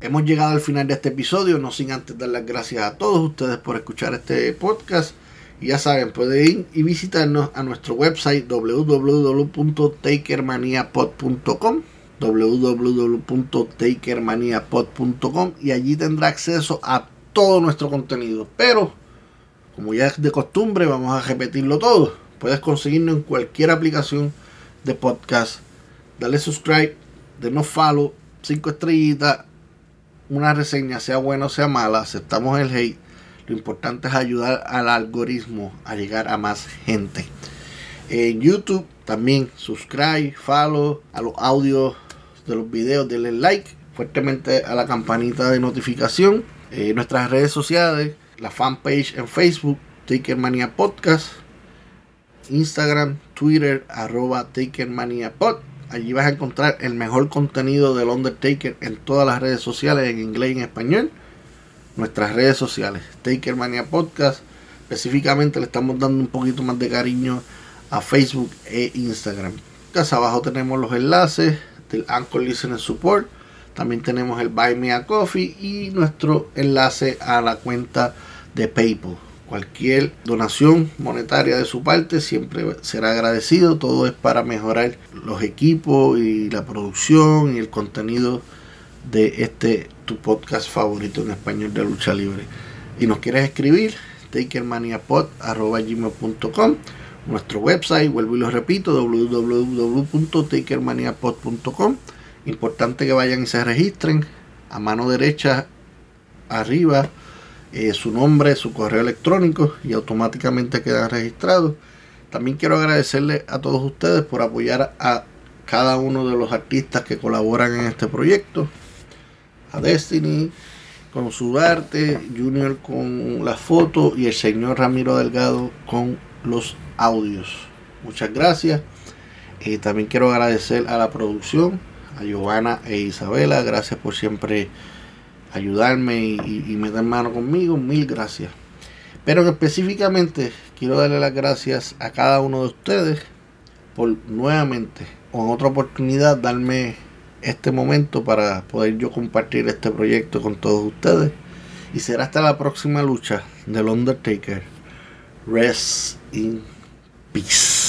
Hemos llegado al final de este episodio, no sin antes dar las gracias a todos ustedes por escuchar este podcast. Y ya saben, pueden ir y visitarnos a nuestro website www.takermaniapod.com www.takermaniapod.com y allí tendrá acceso a todo nuestro contenido. Pero, como ya es de costumbre, vamos a repetirlo todo. Puedes conseguirnos en cualquier aplicación de podcast. Dale subscribe, denos follow, 5 estrellitas, una reseña, sea buena o sea mala. Aceptamos el hate lo importante es ayudar al algoritmo a llegar a más gente. En YouTube también subscribe, follow a los audios de los videos, denle like fuertemente a la campanita de notificación. En nuestras redes sociales, la fanpage en Facebook, Takermania Podcast, Instagram, Twitter, arroba Takermania Pod. Allí vas a encontrar el mejor contenido del Undertaker en todas las redes sociales, en inglés y en español nuestras redes sociales, Takermania Podcast. Específicamente le estamos dando un poquito más de cariño a Facebook e Instagram. Acá abajo tenemos los enlaces del Anchor Listener Support. También tenemos el Buy Me a Coffee y nuestro enlace a la cuenta de PayPal. Cualquier donación monetaria de su parte siempre será agradecido. Todo es para mejorar los equipos y la producción y el contenido de este tu podcast favorito en español de lucha libre. Y nos quieres escribir, takermaniapod.com Nuestro website, vuelvo y lo repito, www.takermaniapod.com. Importante que vayan y se registren. A mano derecha, arriba, eh, su nombre, su correo electrónico y automáticamente quedan registrados. También quiero agradecerle a todos ustedes por apoyar a cada uno de los artistas que colaboran en este proyecto a Destiny con su arte, Junior con la foto y el señor Ramiro Delgado con los audios. Muchas gracias. Eh, también quiero agradecer a la producción, a Giovanna e Isabela. Gracias por siempre ayudarme y, y meter mano conmigo. Mil gracias. Pero específicamente quiero darle las gracias a cada uno de ustedes por nuevamente o en otra oportunidad darme este momento para poder yo compartir este proyecto con todos ustedes. Y será hasta la próxima lucha del Undertaker. Rest in peace.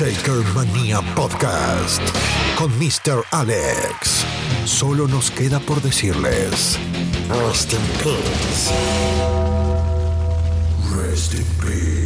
Taker Mania Podcast con Mr. Alex. Solo nos queda por decirles: Rest in peace. Rest in peace.